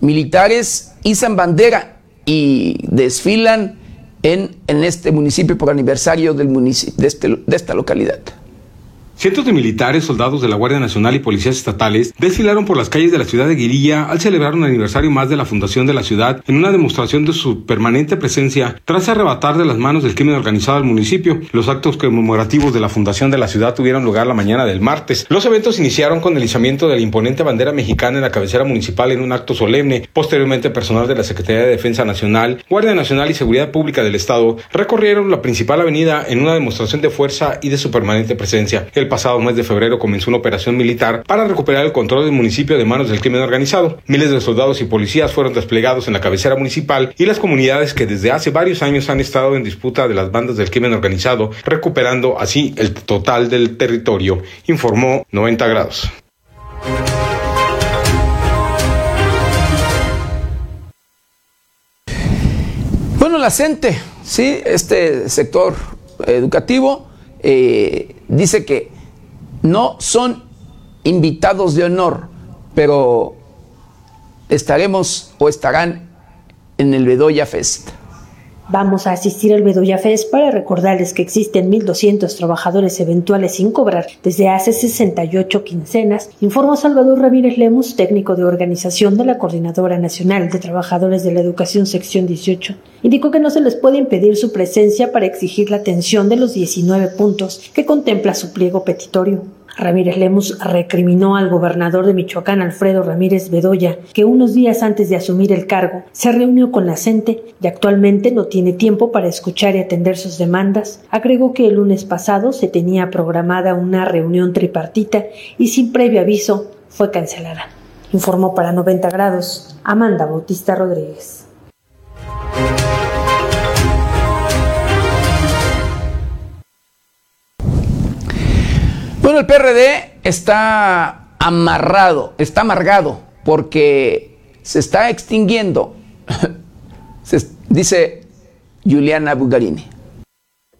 militares izan bandera y desfilan en, en este municipio por aniversario del municipio, de, este, de esta localidad.
Cientos de militares, soldados de la Guardia Nacional y policías estatales desfilaron por las calles de la ciudad de Guirilla al celebrar un aniversario más de la fundación de la ciudad en una demostración de su permanente presencia tras arrebatar de las manos del crimen organizado al municipio. Los actos conmemorativos de la fundación de la ciudad tuvieron lugar la mañana del martes. Los eventos iniciaron con el izamiento de la imponente bandera mexicana en la cabecera municipal en un acto solemne. Posteriormente, personal de la Secretaría de Defensa Nacional, Guardia Nacional y Seguridad Pública del Estado recorrieron la principal avenida en una demostración de fuerza y de su permanente presencia. Pasado mes de febrero comenzó una operación militar para recuperar el control del municipio de manos del crimen organizado. Miles de soldados y policías fueron desplegados en la cabecera municipal y las comunidades que desde hace varios años han estado en disputa de las bandas del crimen organizado, recuperando así el total del territorio, informó 90 grados.
Bueno, la CENTE, sí, este sector educativo, eh, dice que no son invitados de honor, pero estaremos o estarán en el Bedoya Fest.
Vamos a asistir al Bedoya Fest para recordarles que existen 1.200 trabajadores eventuales sin cobrar desde hace 68 quincenas, informó Salvador Ramírez Lemus, técnico de organización de la Coordinadora Nacional de Trabajadores de la Educación Sección 18. Indicó que no se les puede impedir su presencia para exigir la atención de los 19 puntos que contempla su pliego petitorio. Ramírez Lemus recriminó al gobernador de Michoacán, Alfredo Ramírez Bedoya, que unos días antes de asumir el cargo se reunió con la CENTE y actualmente no tiene tiempo para escuchar y atender sus demandas. Agregó que el lunes pasado se tenía programada una reunión tripartita y sin previo aviso fue cancelada. Informó para 90 grados Amanda Bautista Rodríguez.
El PRD está amarrado, está amargado, porque se está extinguiendo, dice Juliana Bugarini.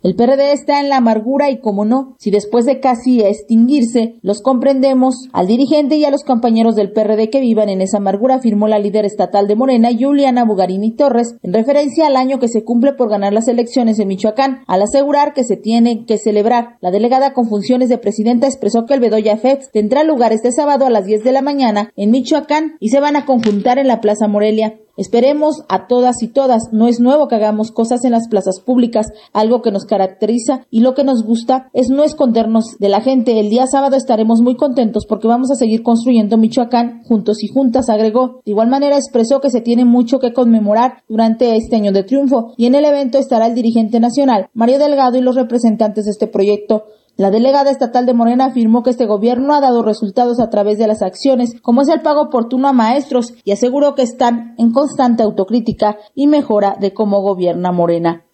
El PRD está en la amargura y como no, si después de casi extinguirse, los comprendemos, al dirigente y a los compañeros del PRD que vivan en esa amargura, afirmó la líder estatal de Morena, Juliana Bugarini Torres, en referencia al año que se cumple por ganar las elecciones en Michoacán, al asegurar que se tiene que celebrar. La delegada con funciones de presidenta expresó que el Bedoya Fest tendrá lugar este sábado a las 10 de la mañana en Michoacán y se van a conjuntar en la Plaza Morelia. Esperemos a todas y todas. No es nuevo que hagamos cosas en las plazas públicas, algo que nos caracteriza y lo que nos gusta es no escondernos de la gente. El día sábado estaremos muy contentos porque vamos a seguir construyendo Michoacán juntos y juntas, agregó. De igual manera expresó que se tiene mucho que conmemorar durante este año de triunfo y en el evento estará el dirigente nacional, Mario Delgado y los representantes de este proyecto. La delegada estatal de Morena afirmó que este gobierno ha dado resultados a través de las acciones, como es el pago oportuno a maestros, y aseguró que están en constante autocrítica y mejora de cómo gobierna Morena.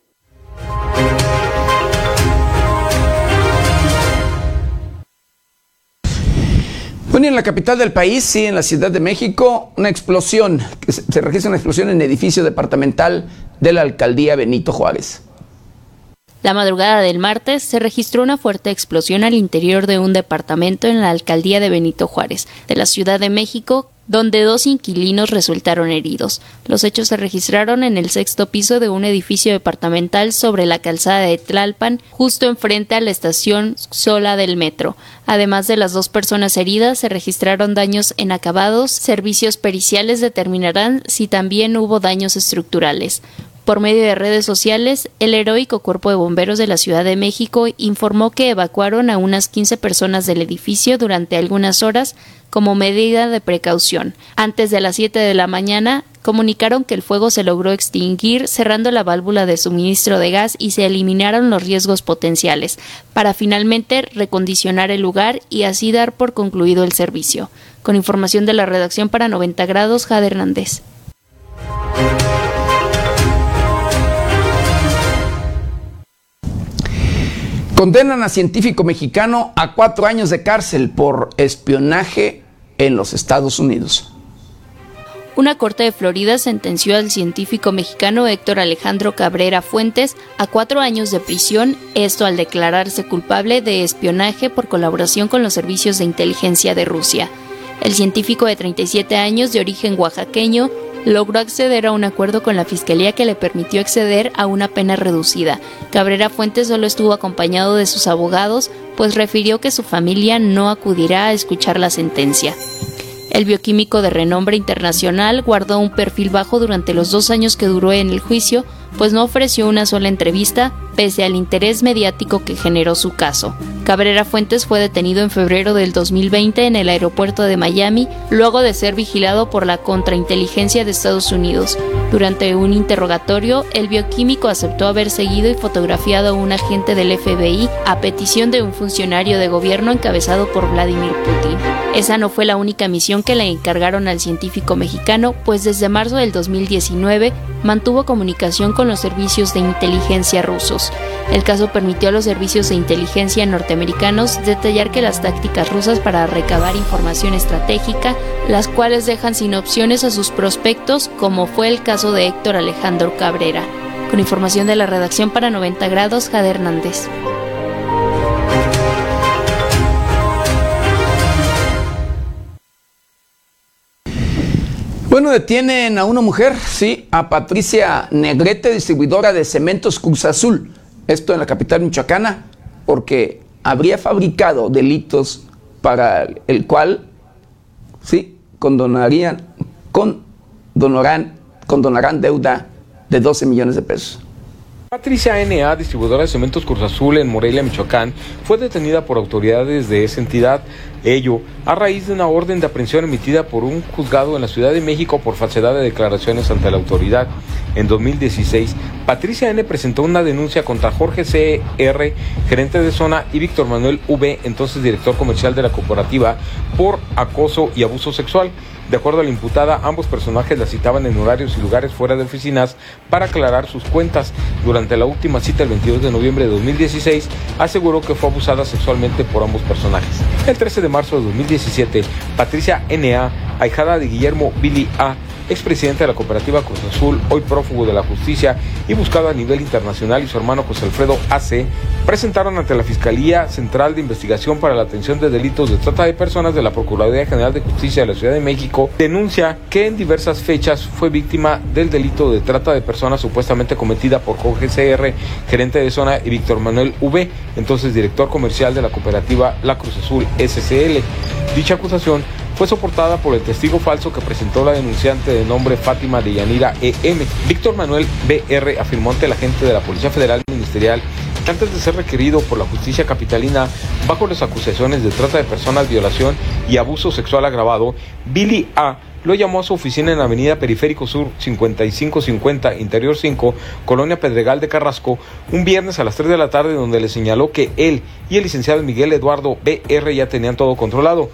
Bueno, en la capital del país, sí, en la Ciudad de México, una explosión, se registra una explosión en el edificio departamental de la alcaldía Benito Juárez.
La madrugada del martes se registró una fuerte explosión al interior de un departamento en la alcaldía de Benito Juárez, de la Ciudad de México, donde dos inquilinos resultaron heridos. Los hechos se registraron en el sexto piso de un edificio departamental sobre la calzada de Tlalpan, justo enfrente a la estación Sola del metro. Además de las dos personas heridas, se registraron daños en acabados. Servicios periciales determinarán si también hubo daños estructurales. Por medio de redes sociales, el heroico Cuerpo de Bomberos de la Ciudad de México informó que evacuaron a unas 15 personas del edificio durante algunas horas como medida de precaución. Antes de las 7 de la mañana, comunicaron que el fuego se logró extinguir cerrando la válvula de suministro de gas y se eliminaron los riesgos potenciales, para finalmente recondicionar el lugar y así dar por concluido el servicio. Con información de la redacción para 90 grados, Jade Hernández.
Condenan a científico mexicano a cuatro años de cárcel por espionaje en los Estados Unidos.
Una corte de Florida sentenció al científico mexicano Héctor Alejandro Cabrera Fuentes a cuatro años de prisión, esto al declararse culpable de espionaje por colaboración con los servicios de inteligencia de Rusia. El científico de 37 años de origen oaxaqueño logró acceder a un acuerdo con la Fiscalía que le permitió acceder a una pena reducida. Cabrera Fuentes solo estuvo acompañado de sus abogados, pues refirió que su familia no acudirá a escuchar la sentencia. El bioquímico de renombre internacional guardó un perfil bajo durante los dos años que duró en el juicio, pues no ofreció una sola entrevista, pese al interés mediático que generó su caso. Cabrera Fuentes fue detenido en febrero del 2020 en el aeropuerto de Miami, luego de ser vigilado por la contrainteligencia de Estados Unidos. Durante un interrogatorio, el bioquímico aceptó haber seguido y fotografiado a un agente del FBI a petición de un funcionario de gobierno encabezado por Vladimir Putin. Esa no fue la única misión que le encargaron al científico mexicano, pues desde marzo del 2019 mantuvo comunicación con los servicios de inteligencia rusos. El caso permitió a los servicios de inteligencia norteamericanos detallar que las tácticas rusas para recabar información estratégica, las cuales dejan sin opciones a sus prospectos, como fue el caso de Héctor Alejandro Cabrera. Con información de la redacción para 90 grados, Jade Hernández.
Bueno, detienen a una mujer, sí, a Patricia Negrete, distribuidora de cementos Cruz Azul, esto en la capital michoacana, porque habría fabricado delitos para el cual, sí, condonarían, condonarán, condonarán deuda de 12 millones de pesos.
Patricia N.A., distribuidora de cementos Cruz Azul en Morelia, Michoacán, fue detenida por autoridades de esa entidad, ello a raíz de una orden de aprehensión emitida por un juzgado en la Ciudad de México por falsedad de declaraciones ante la autoridad. En 2016, Patricia N. presentó una denuncia contra Jorge C.R., gerente de zona, y Víctor Manuel V., entonces director comercial de la cooperativa, por acoso y abuso sexual. De acuerdo a la imputada, ambos personajes la citaban en horarios y lugares fuera de oficinas para aclarar sus cuentas. Durante la última cita el 22 de noviembre de 2016, aseguró que fue abusada sexualmente por ambos personajes. El 13 de marzo de 2017, Patricia N.A., ahijada de Guillermo Billy A., expresidente de la cooperativa Cruz Azul, hoy prófugo de la justicia y buscado a nivel internacional, y su hermano José Alfredo AC, presentaron ante la Fiscalía Central de Investigación para la Atención de Delitos de Trata de Personas de la Procuraduría General de Justicia de la Ciudad de México, denuncia que en diversas fechas fue víctima del delito de trata de personas supuestamente cometida por Jorge gerente de zona, y Víctor Manuel V, entonces director comercial de la cooperativa La Cruz Azul SCL. Dicha acusación fue soportada por el testigo falso que presentó la denunciante de nombre Fátima de Yanira EM. Víctor Manuel BR afirmó ante la agente de la Policía Federal Ministerial que antes de ser requerido por la justicia capitalina bajo las acusaciones de trata de personas, violación y abuso sexual agravado, Billy A lo llamó a su oficina en la avenida Periférico Sur 5550, Interior 5, Colonia Pedregal de Carrasco, un viernes a las 3 de la tarde donde le señaló que él y el licenciado Miguel Eduardo BR ya tenían todo controlado.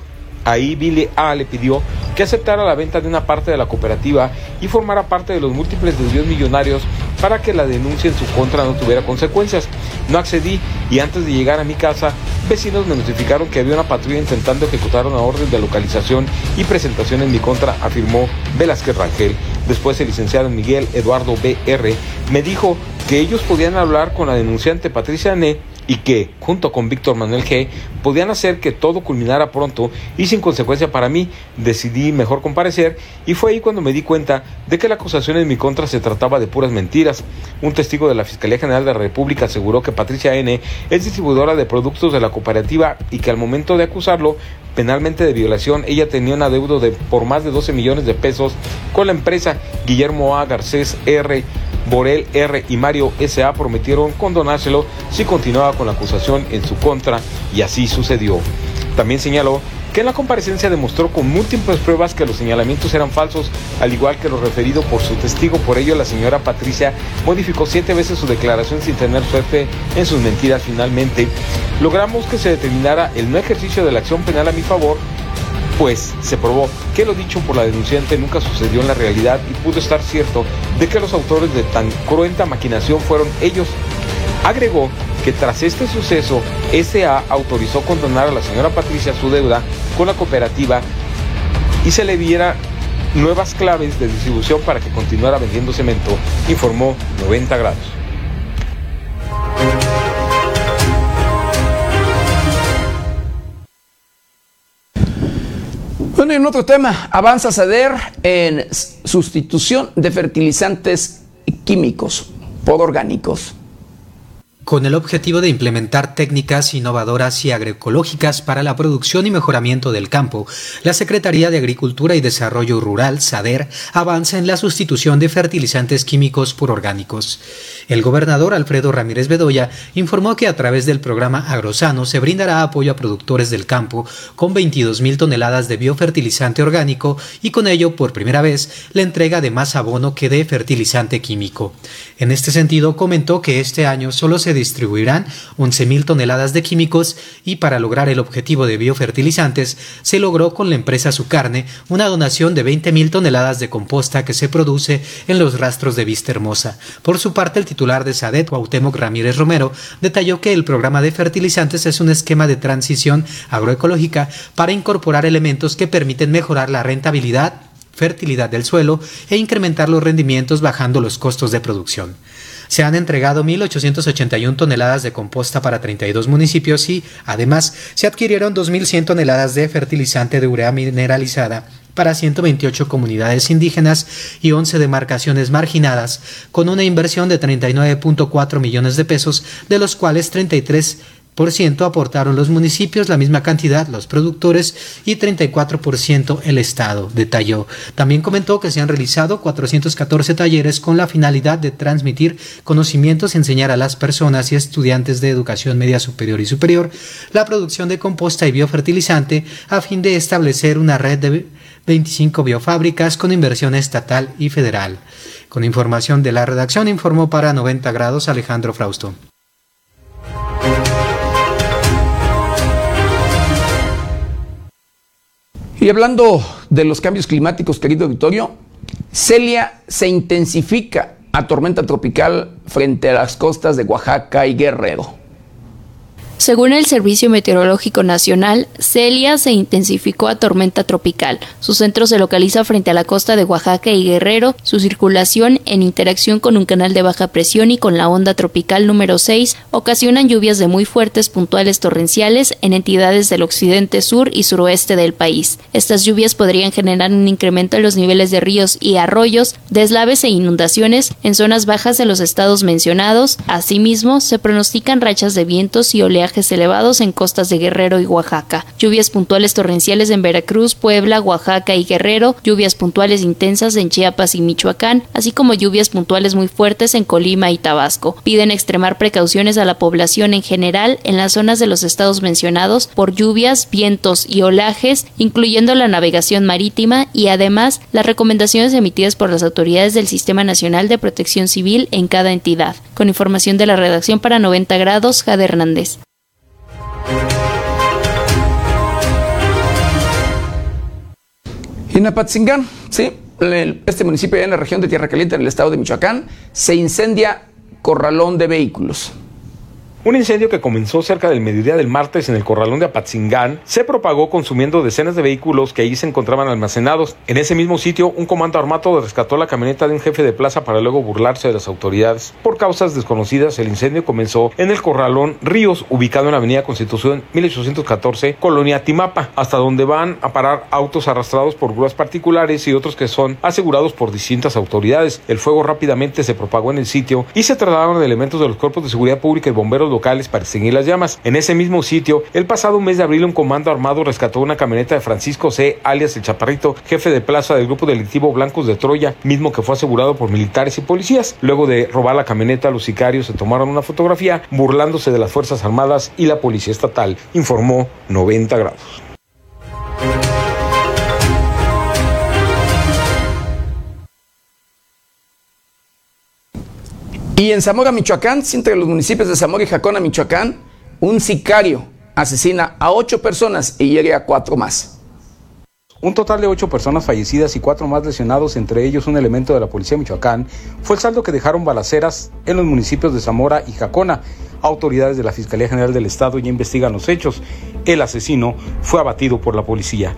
Ahí Billy A le pidió que aceptara la venta de una parte de la cooperativa y formara parte de los múltiples desvíos millonarios para que la denuncia en su contra no tuviera consecuencias. No accedí y antes de llegar a mi casa, vecinos me notificaron que había una patrulla intentando ejecutar una orden de localización y presentación en mi contra, afirmó Velázquez Rangel. Después el licenciado Miguel Eduardo BR me dijo que ellos podían hablar con la denunciante Patricia N y que, junto con Víctor Manuel G., podían hacer que todo culminara pronto y sin consecuencia para mí, decidí mejor comparecer y fue ahí cuando me di cuenta de que la acusación en mi contra se trataba de puras mentiras. Un testigo de la Fiscalía General de la República aseguró que Patricia N. es distribuidora de productos de la cooperativa y que al momento de acusarlo penalmente de violación, ella tenía un adeudo de por más de 12 millones de pesos con la empresa Guillermo A. Garcés R. Borel R. y Mario S.A. prometieron condonárselo si continuaba con la acusación en su contra y así sucedió. También señaló que en la comparecencia demostró con múltiples pruebas que los señalamientos eran falsos, al igual que lo referido por su testigo. Por ello, la señora Patricia modificó siete veces su declaración sin tener suerte en sus mentiras. Finalmente, logramos que se determinara el no ejercicio de la acción penal a mi favor, pues se probó que lo dicho por la denunciante nunca sucedió en la realidad y pudo estar cierto de que los autores de tan cruenta maquinación fueron ellos. Agregó que tras este suceso, SA autorizó condonar a la señora Patricia su deuda con la cooperativa y se le diera nuevas claves de distribución para que continuara vendiendo cemento, informó 90 grados.
Bueno, en otro tema, avanza CEDER en sustitución de fertilizantes químicos por orgánicos
con el objetivo de implementar técnicas innovadoras y agroecológicas para la producción y mejoramiento del campo, la Secretaría de Agricultura y Desarrollo Rural, SADER, avanza en la sustitución de fertilizantes químicos por orgánicos. El gobernador Alfredo Ramírez Bedoya informó que a través del programa Agrosano se brindará apoyo a productores del campo con 22 mil toneladas de biofertilizante orgánico y con ello, por primera vez, la entrega de más abono que de fertilizante químico. En este sentido, comentó que este año solo se distribuirán 11.000 toneladas de químicos y para lograr el objetivo de biofertilizantes se logró con la empresa Su Carne una donación de 20.000 toneladas de composta que se produce en los rastros de Vista Hermosa. Por su parte, el titular de SADET, Cuauhtémoc Ramírez Romero, detalló que el programa de fertilizantes es un esquema de transición agroecológica para incorporar elementos que permiten mejorar la rentabilidad fertilidad del suelo e incrementar los rendimientos bajando los costos de producción. Se han entregado 1.881 toneladas de composta para 32 municipios y, además, se adquirieron 2.100 toneladas de fertilizante de urea mineralizada para 128 comunidades indígenas y 11 demarcaciones marginadas, con una inversión de 39.4 millones de pesos, de los cuales 33 aportaron los municipios, la misma cantidad los productores y 34% el Estado, detalló. También comentó que se han realizado 414 talleres con la finalidad de transmitir conocimientos y enseñar a las personas y estudiantes de educación media superior y superior la producción de composta y biofertilizante a fin de establecer una red de 25 biofábricas con inversión estatal y federal. Con información de la redacción informó para 90 grados Alejandro Frausto.
Y hablando de los cambios climáticos, querido Victorio, Celia se intensifica a tormenta tropical frente a las costas de Oaxaca y Guerrero.
Según el Servicio Meteorológico Nacional, Celia se intensificó a tormenta tropical. Su centro se localiza frente a la costa de Oaxaca y Guerrero. Su circulación en interacción con un canal de baja presión y con la onda tropical número 6 ocasionan lluvias de muy fuertes puntuales torrenciales en entidades del occidente sur y suroeste del país. Estas lluvias podrían generar un incremento en los niveles de ríos y arroyos, deslaves e inundaciones en zonas bajas de los estados mencionados. Asimismo, se pronostican rachas de vientos y oleajes elevados en costas de Guerrero y Oaxaca, lluvias puntuales torrenciales en Veracruz, Puebla, Oaxaca y Guerrero, lluvias puntuales intensas en Chiapas y Michoacán, así como lluvias puntuales muy fuertes en Colima y Tabasco. Piden extremar precauciones a la población en general en las zonas de los estados mencionados por lluvias, vientos y olajes, incluyendo la navegación marítima y además las recomendaciones emitidas por las autoridades del Sistema Nacional de Protección Civil en cada entidad. Con información de la redacción para 90 grados, Jade Hernández.
En Apatzingán, sí, este municipio en la región de Tierra Caliente, en el estado de Michoacán, se incendia corralón de vehículos.
Un incendio que comenzó cerca del mediodía del martes en el corralón de Apatzingán se propagó consumiendo decenas de vehículos que allí se encontraban almacenados. En ese mismo sitio, un comando armado rescató la camioneta de un jefe de plaza para luego burlarse de las autoridades. Por causas desconocidas, el incendio comenzó en el corralón Ríos, ubicado en la avenida Constitución 1814, Colonia Timapa, hasta donde van a parar autos arrastrados por grúas particulares y otros que son asegurados por distintas autoridades. El fuego rápidamente se propagó en el sitio y se trasladaron elementos de los cuerpos de seguridad pública y bomberos locales para extinguir las llamas. En ese mismo sitio, el pasado mes de abril, un comando armado rescató una camioneta de Francisco C., alias el Chaparrito, jefe de plaza del grupo delictivo Blancos de Troya, mismo que fue asegurado por militares y policías. Luego de robar la camioneta, los sicarios se tomaron una fotografía burlándose de las Fuerzas Armadas y la Policía Estatal, informó 90 grados.
Y en Zamora, Michoacán, entre los municipios de Zamora y Jacona, Michoacán, un sicario asesina a ocho personas y llegue a cuatro más.
Un total de ocho personas fallecidas y cuatro más lesionados, entre ellos un elemento de la policía de Michoacán, fue el saldo que dejaron balaceras en los municipios de Zamora y Jacona. Autoridades de la Fiscalía General del Estado ya investigan los hechos. El asesino fue abatido por la policía.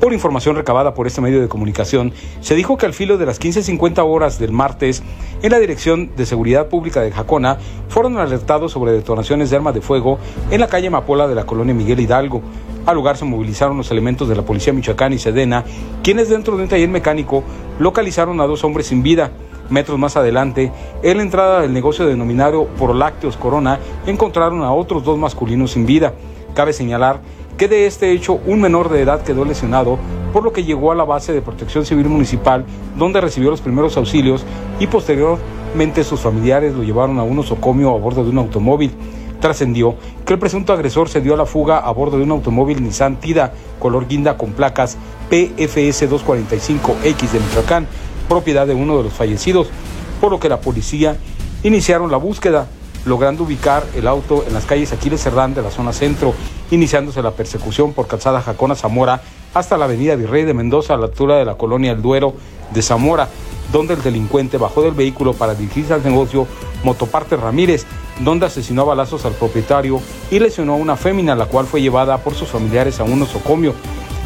Por información recabada por este medio de comunicación, se dijo que al filo de las 15.50 horas del martes, en la Dirección de Seguridad Pública de Jacona, fueron alertados sobre detonaciones de armas de fuego en la calle Mapola de la colonia Miguel Hidalgo. Al lugar se movilizaron los elementos de la Policía Michoacán y Sedena, quienes dentro de un taller mecánico localizaron a dos hombres sin vida. Metros más adelante, en la entrada del negocio denominado por Lácteos Corona, encontraron a otros dos masculinos sin vida. Cabe señalar que de este hecho un menor de edad quedó lesionado, por lo que llegó a la base de protección civil municipal, donde recibió los primeros auxilios y posteriormente sus familiares lo llevaron a un osocomio a bordo de un automóvil. Trascendió que el presunto agresor se dio a la fuga a bordo de un automóvil Nissan Tida color guinda con placas PFS 245X de Michoacán, propiedad de uno de los fallecidos, por lo que la policía iniciaron la búsqueda, logrando ubicar el auto en las calles Aquiles Cerdán de la zona centro iniciándose la persecución por calzada Jacona Zamora hasta la avenida Virrey de Mendoza a la altura de la colonia El Duero de Zamora, donde el delincuente bajó del vehículo para dirigirse al negocio Motoparte Ramírez, donde asesinó a balazos al propietario y lesionó a una fémina, la cual fue llevada por sus familiares a un osocomio.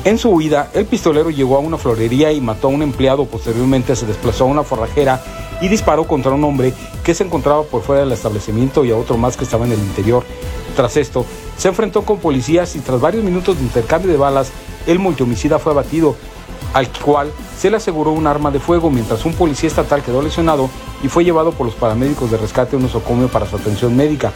En su huida, el pistolero llegó a una florería y mató a un empleado. Posteriormente se desplazó a una forrajera y disparó contra un hombre que se encontraba por fuera del establecimiento y a otro más que estaba en el interior. Tras esto, se enfrentó con policías y tras varios minutos de intercambio de balas, el multihomicida fue abatido, al cual se le aseguró un arma de fuego mientras un policía estatal quedó lesionado y fue llevado por los paramédicos de rescate a un nosocomio para su atención médica.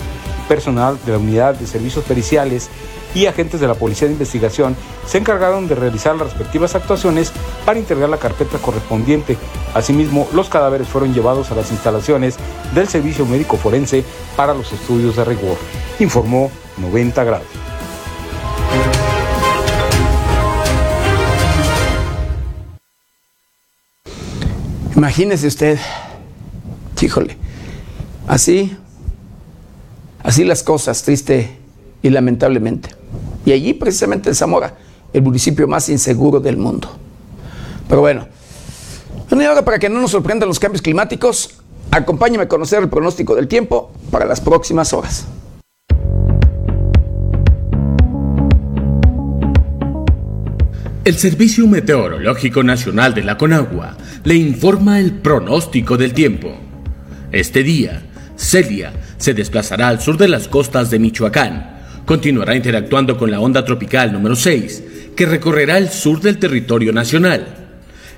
Personal de la unidad de servicios periciales y agentes de la Policía de Investigación se encargaron de realizar las respectivas actuaciones para integrar la carpeta correspondiente. Asimismo, los cadáveres fueron llevados a las instalaciones del Servicio Médico Forense para los estudios de rigor, informó 90 grados.
Imagínese usted, híjole, así, así las cosas, triste y lamentablemente. Y allí precisamente en Zamora, el municipio más inseguro del mundo. Pero bueno, y ahora para que no nos sorprendan los cambios climáticos, acompáñame a conocer el pronóstico del tiempo para las próximas horas.
El Servicio Meteorológico Nacional de la Conagua le informa el pronóstico del tiempo. Este día, Celia se desplazará al sur de las costas de Michoacán. Continuará interactuando con la onda tropical número 6, que recorrerá el sur del territorio nacional.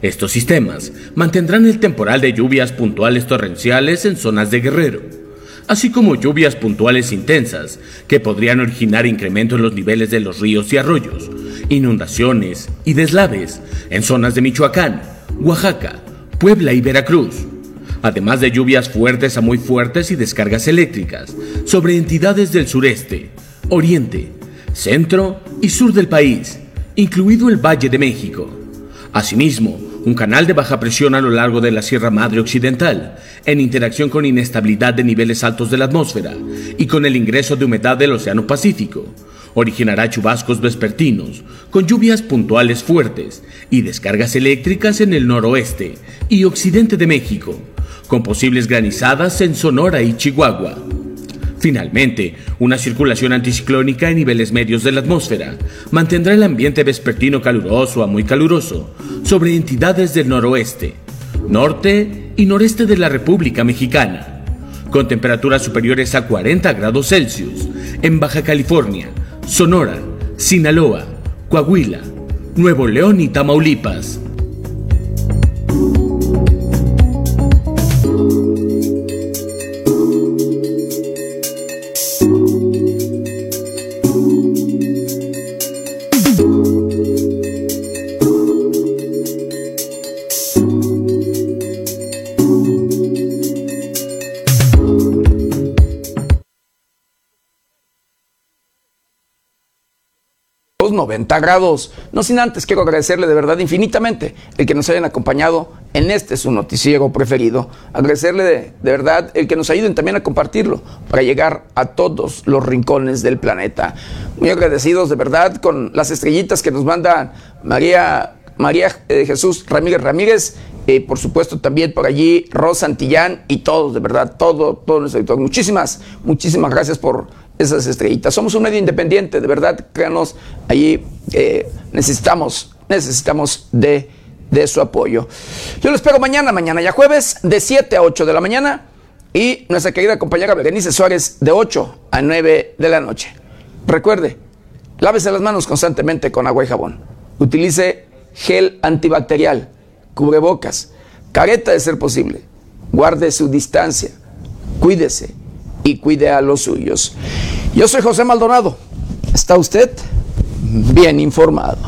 Estos sistemas mantendrán el temporal de lluvias puntuales torrenciales en zonas de Guerrero, así como lluvias puntuales intensas que podrían originar incremento en los niveles de los ríos y arroyos, inundaciones y deslaves en zonas de Michoacán, Oaxaca, Puebla y Veracruz, además de lluvias fuertes a muy fuertes y descargas eléctricas sobre entidades del sureste, oriente, centro y sur del país, incluido el Valle de México. Asimismo, un canal de baja presión a lo largo de la Sierra Madre Occidental, en interacción con inestabilidad de niveles altos de la atmósfera y con el ingreso de humedad del Océano Pacífico, originará chubascos vespertinos, con lluvias puntuales fuertes y descargas eléctricas en el noroeste y occidente de México, con posibles granizadas en Sonora y Chihuahua. Finalmente, una circulación anticiclónica en niveles medios de la atmósfera mantendrá el ambiente vespertino caluroso a muy caluroso sobre entidades del noroeste, norte y noreste de la República Mexicana, con temperaturas superiores a 40 grados Celsius en Baja California, Sonora, Sinaloa, Coahuila, Nuevo León y Tamaulipas.
90 grados. No sin antes quiero agradecerle de verdad infinitamente el que nos hayan acompañado en este su noticiero preferido. Agradecerle de, verdad el que nos ayuden también a compartirlo para llegar a todos los rincones del planeta. Muy agradecidos de verdad con las estrellitas que nos manda María María eh, Jesús Ramírez Ramírez, y por supuesto también por allí Rosa Antillán y todos, de verdad, todo, todo nuestro editor. Muchísimas, muchísimas gracias por esas estrellitas. Somos un medio independiente, de verdad, créanos, allí eh, necesitamos, necesitamos de, de su apoyo. Yo lo espero mañana, mañana ya jueves, de 7 a 8 de la mañana, y nuestra querida compañera Berenice Suárez, de 8 a 9 de la noche. Recuerde, lávese las manos constantemente con agua y jabón. Utilice gel antibacterial, cubrebocas, careta de ser posible. Guarde su distancia, cuídese cuide a los suyos. Yo soy José Maldonado. ¿Está usted bien informado?